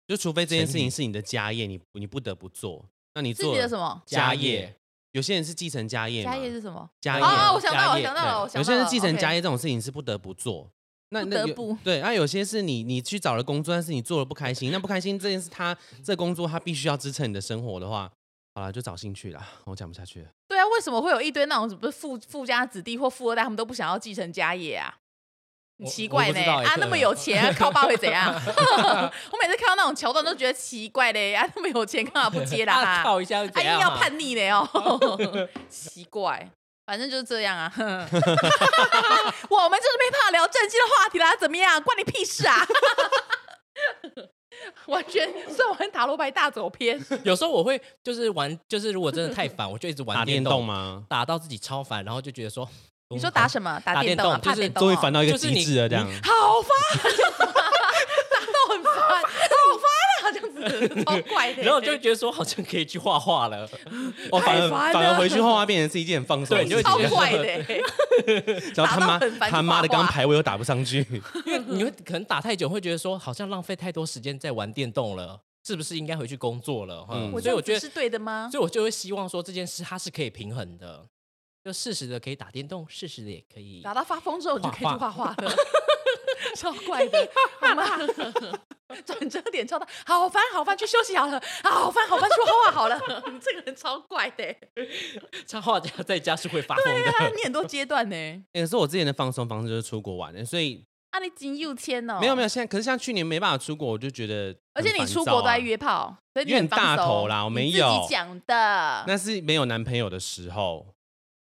就除非这件事情是你的家业，你你不得不做，那你是做了你的什么家家业业？有些人是继承家业，家业是什么？家业啊，我想到了，家业我想到了，我想有些人继承家业这种事情是不得不做，那那有不得不对，那、有些是你你去找了工作，但是你做了不开心，那不开心这件事他这工作他必须要支撑你的生活的话，好了，就找兴趣啦。我讲不下去了，对啊，为什么会有一堆那种什么富富家子弟或富二代，他们都不想要继承家业啊？很奇怪呢、啊，那么有钱，靠爸会怎样？我每次看到那种桥段都觉得奇怪嘞，啊，那么有钱干嘛不接啦？啊靠一下会啊，硬怎样啊？要叛逆的哦，奇怪，反正就是这样啊。我们就是没办法聊正经的话题啦，怎么样？关你屁事啊！完全算完塔罗牌大走偏，有时候我会就是玩，就是如果真的太烦，我就一直玩打电动动吗？打到自己超烦，然后就觉得说，你说打什么？打打电动啊？就是怕电动、终于哦？烦到一个就是你极致了，这样。好烦，打到很烦，好烦啊，这样子超怪的。然后就会觉得说好像可以去画画了，哦，反而反而回去画画变成是一件很放松对你就会觉得。超怪的欸，然后他妈他妈的，刚排位又打不上去，因为你会可能打太久，会觉得说好像浪费太多时间在玩电动了。是不是应该回去工作了？哈、嗯我所以我觉得是对的吗？所以我就会希望说这件事它是可以平衡的，就适时的可以打电动，适时的也可以打到发疯之后，你就可以去画画画了，超怪的，好吗？转折点超大，好烦好烦，去休息好了，好烦好烦，去画画好了。你 这个人超怪的欸，插画家在家是会发疯的。啊你很多阶段呢。欸可是我之前的放松方式就是出国玩的，所以啊，你仅有签哦，没有没有，现在可是像去年没办法出国，我就觉得而且你出国都在，约炮，所以你很大头啦我没有自己有讲的。那是没有男朋友的时候。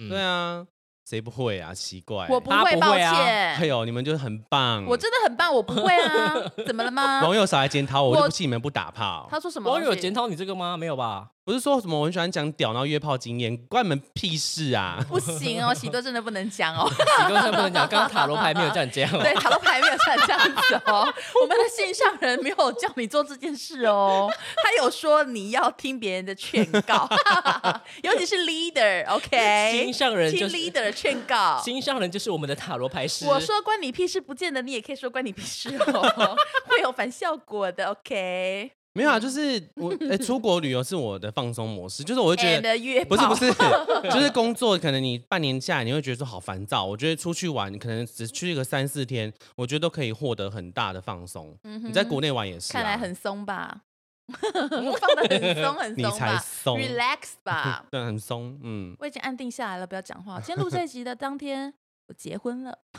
嗯对啊，谁不会啊？奇怪，我不会，抱不会啊哎，呦，你们就是很棒。我真的很棒，我不会啊，怎么了吗？网友少来检讨我，我我就不信你们不打炮。他说什么？网友有检讨你这个吗？没有吧？不是说什么我很喜欢讲屌，然后约炮经验，关你们屁事啊！不行哦，喜多真的不能讲哦。喜多真的不能讲，刚刚塔罗牌没有叫你这样哦。对，塔罗牌没有叫你这样子哦。我们的线上人没有叫你做这件事哦，他有说你要听别人的劝告，尤其是 leader，OK，、心上人听就是 leader 的劝告。心上人就是我们的塔罗牌师。我说关你屁事，不见得你也可以说关你屁事哦，会有反效果的，OK。没有啊，就是我哎、出国旅游是我的放松模式，就是我会觉得不是不是，就是工作可能你半年下来你会觉得说好烦躁，我觉得出去玩可能只去个三四天，我觉得都可以获得很大的放松。嗯哼你在国内玩也是、啊，看来很松吧？放的很松很你才松吧，relax 吧。对，很松，嗯。我已经安定下来了，不要讲话。今天录这一集的当天，我结婚了。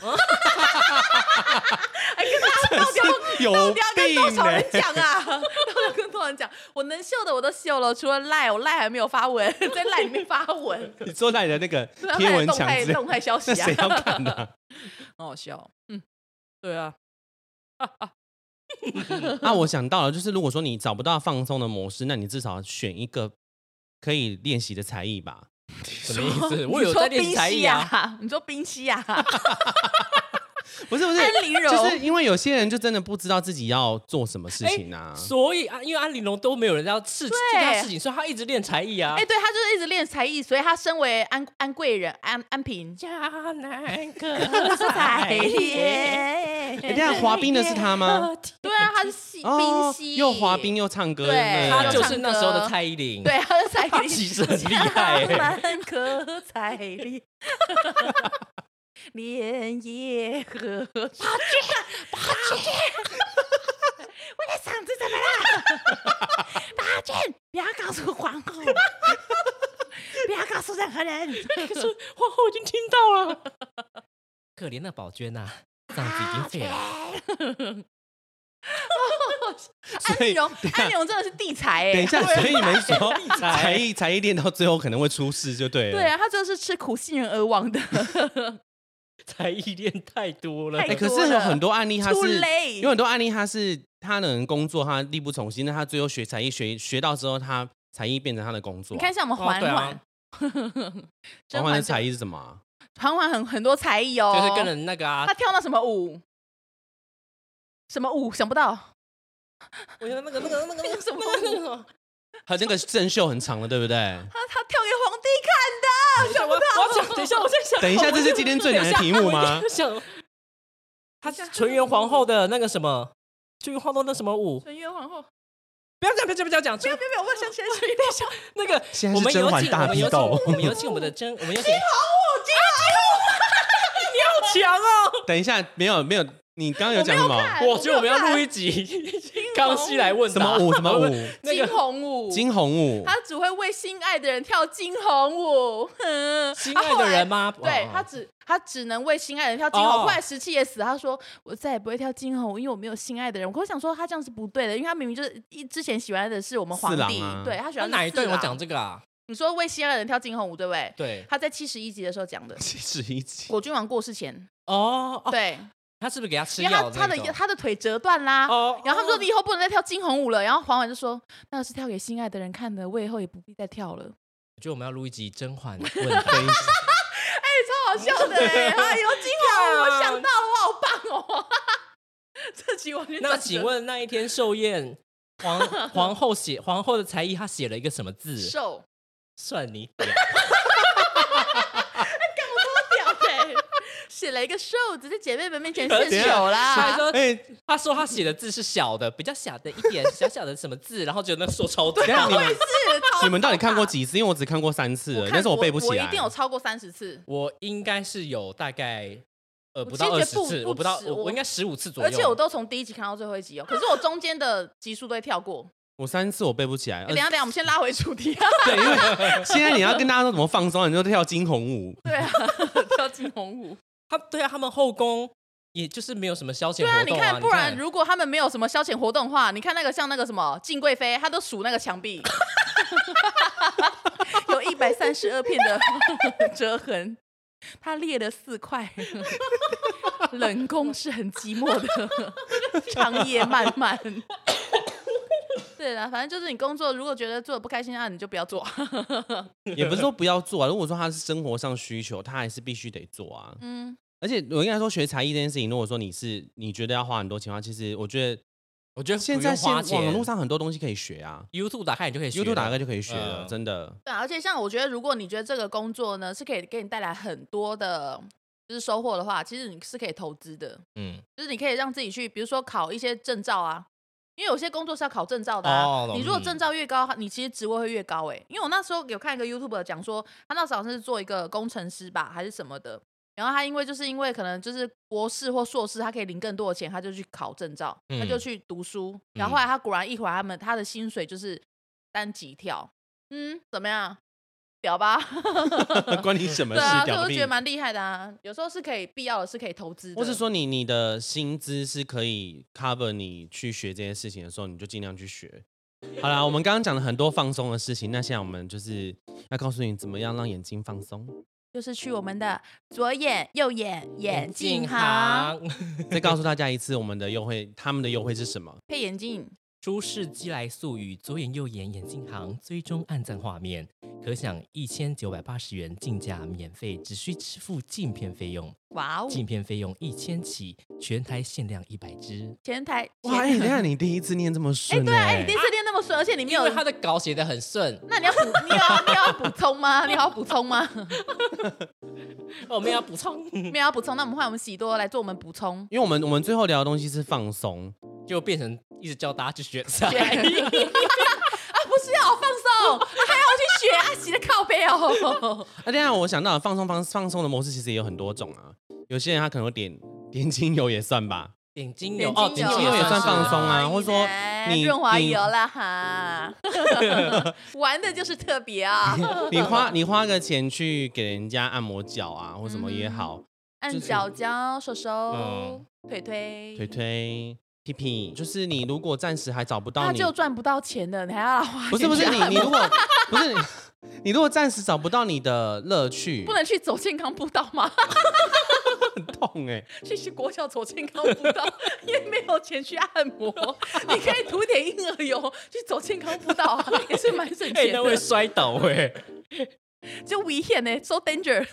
哎，跟大家到底要有到底要跟多少人 讲啊？到底要跟多少人讲？我能秀的我都秀了，除了赖，我赖还没有发文，在赖里面发文，你坐在你的那个对啊贴文动墙之态动态消息啊，谁要看呢、很好笑。嗯，对啊，那，我想到了，就是如果说你找不到放松的模式，那你至少选一个可以练习的才艺吧。什么意思？我 你说有在练习冰溪才艺啊。啊？你说冰西啊？不是不是，安陵容就是因为有些人就真的不知道自己要做什么事情啊。所以啊，因为安陵容都没有人要事这对件事情，所以他一直练才艺啊。哎，对他就是一直练才艺，所以他身为安安贵人安安平。江南可才采耶！哎，这样滑冰的是他吗？对啊，他是西冰哦，溪，又滑冰又唱歌，对对他就是那时候的蔡依林。对，他是才他其实很厉害欸江南可采丽，莲叶何八卷八卷，我的嗓子怎么了？八戒，不要告诉皇后，不要告诉任何人。可是皇后已经听到了。可怜的宝娟呐、嗓子已经废了。安陵容，等一下安陵容真的是地才哎。等一下，所以你们说才才艺才艺练到最后可能会出事，就对了。对啊，他真的是吃苦杏仁而亡的。才艺练太多了。太哎、可是有很多案例他是有很多案例他是他能工作，他力不从心，那他最后学才艺学学到之后，他才艺变成他的工作啊、你看，像我们环甄嬛 环的才艺是什么啊、嬛嬛很很多才艺哦，就是跟人那个啊他，跳那什么舞，什么舞？想不到，我觉得那个那个那个那个什么那个那个，他那个正秀很长的，对不对？他他跳给皇帝看的，想不我讲，等一下，我在想，等一下，这是今天最难的题目吗？他是纯元皇后的那个什么，纯元皇后那什么舞？纯元皇后，不要讲，不要讲，不要讲，没有没有没有，我想起来纯元皇后，那个现在是我们有请，甄嬛大我们有请，批斗。我们有请我们的甄，我们有请。金红武，你好强哦！等一下，没有没有，你刚刚有讲什么？我觉得我们要录一集康熙来问答什么舞？什么舞？金 那个红舞，金红舞。他只会为心爱的人跳金红舞，哼 心爱的人？吗？对他只他只能为心爱的人跳金红。哦后来十七也死，他说我再也不会跳金红舞，因为我没有心爱的人。我想说他这样是不对的，因为他明明就是一之前喜欢的是我们皇帝，对他喜那欢哪一段我讲这个啊？你说为心爱的人跳金红舞，对不对？对，他在七十一集的时候讲的。七十一集，果郡王过世前，哦哦，对，他是不是给他吃因为药他他的他的腿折断啦，哦，然后他们说哦你以后不能再跳惊鸿舞了，然后黄婉就说那个是跳给心爱的人看的，我以后也不必再跳了。我觉得我们要录一集甄嬛问答。超好笑的哎、哎呦，惊鸿舞，我想到了，我好棒哦！这集完全那请问那一天寿宴，皇 皇后写皇后的才艺，她写了一个什么字？寿算你屌！屌哎、写了一个瘦子，在姐妹们面前献丑还啦。说哎，他说他写的字是小的，比较小的一点，小小的什么字，然后觉得那说超对等一下你们是你们到底看过几次？因为我只看过三次了，但是我背不起来。我一定有超过三十次。我应该是有大概呃不到二十次，我不到止我应该十五次左右，而且我都从第一集看到最后一集哦，可是我中间的集数都会跳过。我三次我背不起来。欸等一下等一下，我们先拉回主题啊。对，因为现在你要跟大家说怎么放松，你就跳惊鸿舞。对啊，跳惊鸿舞。他对啊，他们后宫也就是没有什么消遣对啊，你看，不然如果他们没有什么消遣活动的话，你看那个像那个什么敬贵妃，她都数那个墙壁，有一百三十二片的 折痕，她裂了四块。冷宫是很寂寞的，长夜漫漫。对啦，反正就是你工作如果觉得做的不开心啊，你就不要做。也不是说不要做啊，如果说他是生活上需求，他还是必须得做啊。嗯，而且我应该说学才艺这件事情，如果说你是你觉得要花很多钱的话，其实我觉得我觉得现在现网络上很多东西可以学啊 YouTube 打开你就可以学，YouTube 打开就可以学了，嗯真的。对啊，而且像我觉得，如果你觉得这个工作呢是可以给你带来很多的，就是收获的话，其实你是可以投资的。嗯，就是你可以让自己去，比如说考一些证照啊，因为有些工作是要考证照的啊。哦你如果嗯证照越高，你其实职位会越高哎、因为我那时候有看一个 YouTube 讲说，他那时候好像是做一个工程师吧，还是什么的。然后他因为就是因为可能就是博士或硕士，他可以领更多的钱，他就去考证照，他就嗯去读书。然后后来他果然一会儿他们他的薪水就是单级跳，嗯，怎么样？屌吧？关你什么 对啊，事？屌屁所以我就觉得！蛮厉害的啊。有时候是可以必要的是可以投资的，或是说你你的薪资是可以 cover 你去学这些事情的时候，你就尽量去学。好啦，我们刚刚讲了很多放松的事情，那现在我们就是要告诉你怎么样让眼睛放松。就是去我们的左眼、右眼眼镜行行，再告诉大家一次，我们的优惠，他们的优惠是什么？配眼镜，出示机来素与左眼右眼眼镜行追踪暗赞画面，可享一千九百八十元竞价免费，只需支付镜片费用，哇哦！镜片费用一千起，全台限量一百支。前台哇，哎、等一下你第一次念这么顺哎，顺、对啊，哎，你第一次念那么顺，而且你没有因为，他的稿写的很顺，那你要补，你要你要补充吗？你要补充吗？我们要补充，没有要补充，那我们换我们喜多来做我们补充。因为我们我们最后聊的东西是放松，就变成一直教大家去学 啊，不是要放松，啊还要去学阿奇的靠背哦。啊，这样我想到了放松放放松的模式其实也有很多种啊，有些人他可能会点点精油也算吧，点精油哦，点精油也算放松啊或者说你润滑油啦哈，玩的就是特别啊，你花你花个钱去给人家按摩脚啊或什么也好，按就是脚脚、手手嗯、腿腿，推推屁屁，就是你如果暂时还找不到他你，就赚不到钱的，你还要花不是不是你你如果不是你你如果暂时找不到你的乐趣，不能去走健康步道吗？很痛哎、去去国小走健康步道，也没有钱去按摩，你可以涂点婴儿油去走健康步道啊，也是蛮省哎，钱会摔倒哎。就危险呢，so danger。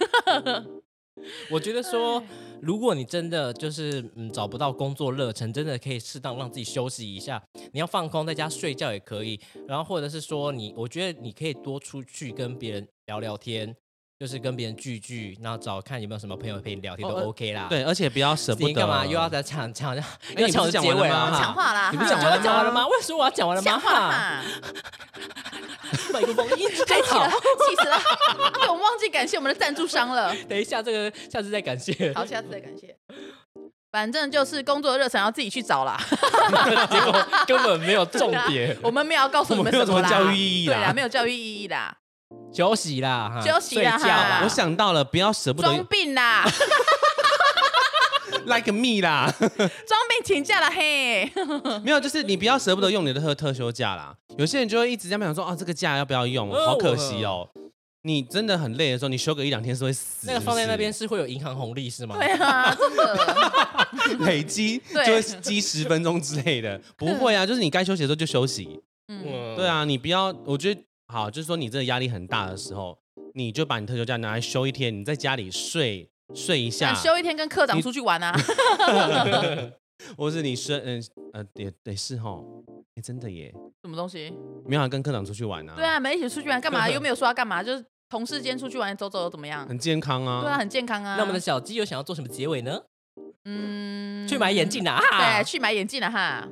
我觉得说，如果你真的就是嗯找不到工作热忱，真的可以适当让自己休息一下。你要放空，在家睡觉也可以。然后或者是说你，我觉得你可以多出去跟别人聊聊天，就是跟别人聚聚，然后找看有没有什么朋友陪你聊天都 OK 啦。，对，而且不要舍不得你干嘛又要再抢抢要抢我的结尾吗？讲话啦，你不讲完了吗讲完了吗？为什么我要讲完了吗？讲话哈，嘛，麦克风音质太真好气了。，气死了！对，我们忘记感谢我们的赞助商了。等一下，这个下次再感谢。好，下次再感谢。反正就是工作热忱要自己去找啦，结果根本没有重点，我们没有要告诉你们我们没有什么教育意义啦对啦，没有教育意义啦，休息啦，哈休息啦睡觉啦。我想到了，不要舍不得装得病啦，like me 啦，装病请假了嘿。没有，就是你不要舍不得用你的特特休假啦。有些人就会一直在想说，啊，这个假要不要用？哦好可惜哦。你真的很累的时候，你休个一两天是会死。那个放在那边是是会有银行红利是吗？对啊，累积，就会积十分钟之类的。不会啊，就是你该休息的时候就休息。对，啊，你不要，我觉得好，就是说你这个压力很大的时候，你就把你特休假拿来休一天，你在家里睡睡一下想，休一天跟科长出去玩啊。或是你睡，嗯呃，也得是哈，哎，真的耶，什么东西？没有要跟科长出去玩啊。对啊，没一起出去玩干嘛？又没有说要干嘛，就是同事间出去玩走走又怎么样？很健康啊。对啊，很健康啊。那我们的小鸡又想要做什么结尾呢？嗯，去买眼镜啊！哈对，去买眼镜了哈。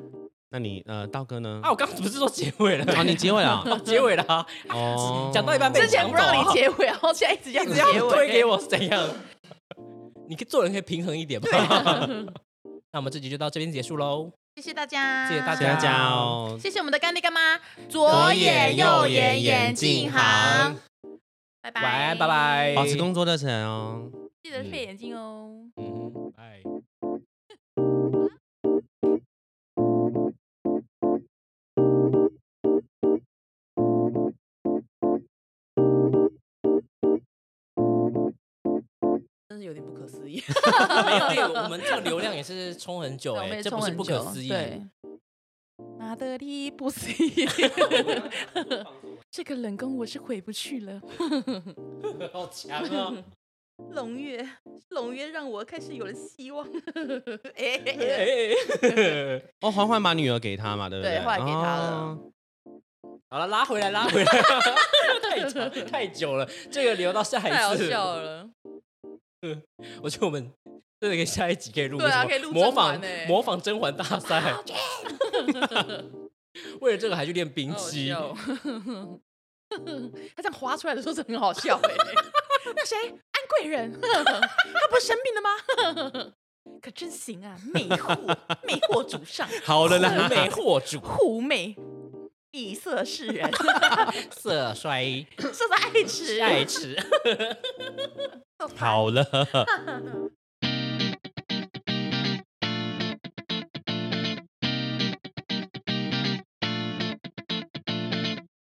那你呃，道哥呢？啊，我刚刚不是说结尾了？啊，你结尾了 哦结尾了啊！哦，讲到一半被之前不让你结尾，然后现在一直这样一直要结尾，推给我是怎样？你可以做人可以平衡一点嘛。那我们这集就到这边结束喽。谢谢大家，谢谢大谢谢大家哦。谢谢我们的干爹干妈，左眼右眼眼镜行，拜拜，晚安，拜。拜。保持工作热忱哦。记得配眼镜哦。嗯，拜。点不可思议，没有，我们这个流量也是冲很久哎，这不是不可思议。对，马德里不思议，这个冷宫我是回不去了。好强啊！龙月，龙月让我开始有了希望。哎、哎哦，缓缓把女儿给他嘛，对不对？对后来给他了哦好了，拉回来，拉回来，太长太久了，这个留到下一次太好。笑了。我觉得我们这个下一集可以录对啊可以录模仿甄嬛欸。模仿甄嬛大赛。为了这个还去练兵好器，他这样划出来的时候，真的很好笑哎、那谁，安贵人，他不是生病了吗？可真行啊，魅惑，魅惑主上，好了啦，魅惑主，狐媚，异色示人，色衰色衰爱吃，爱吃。好了。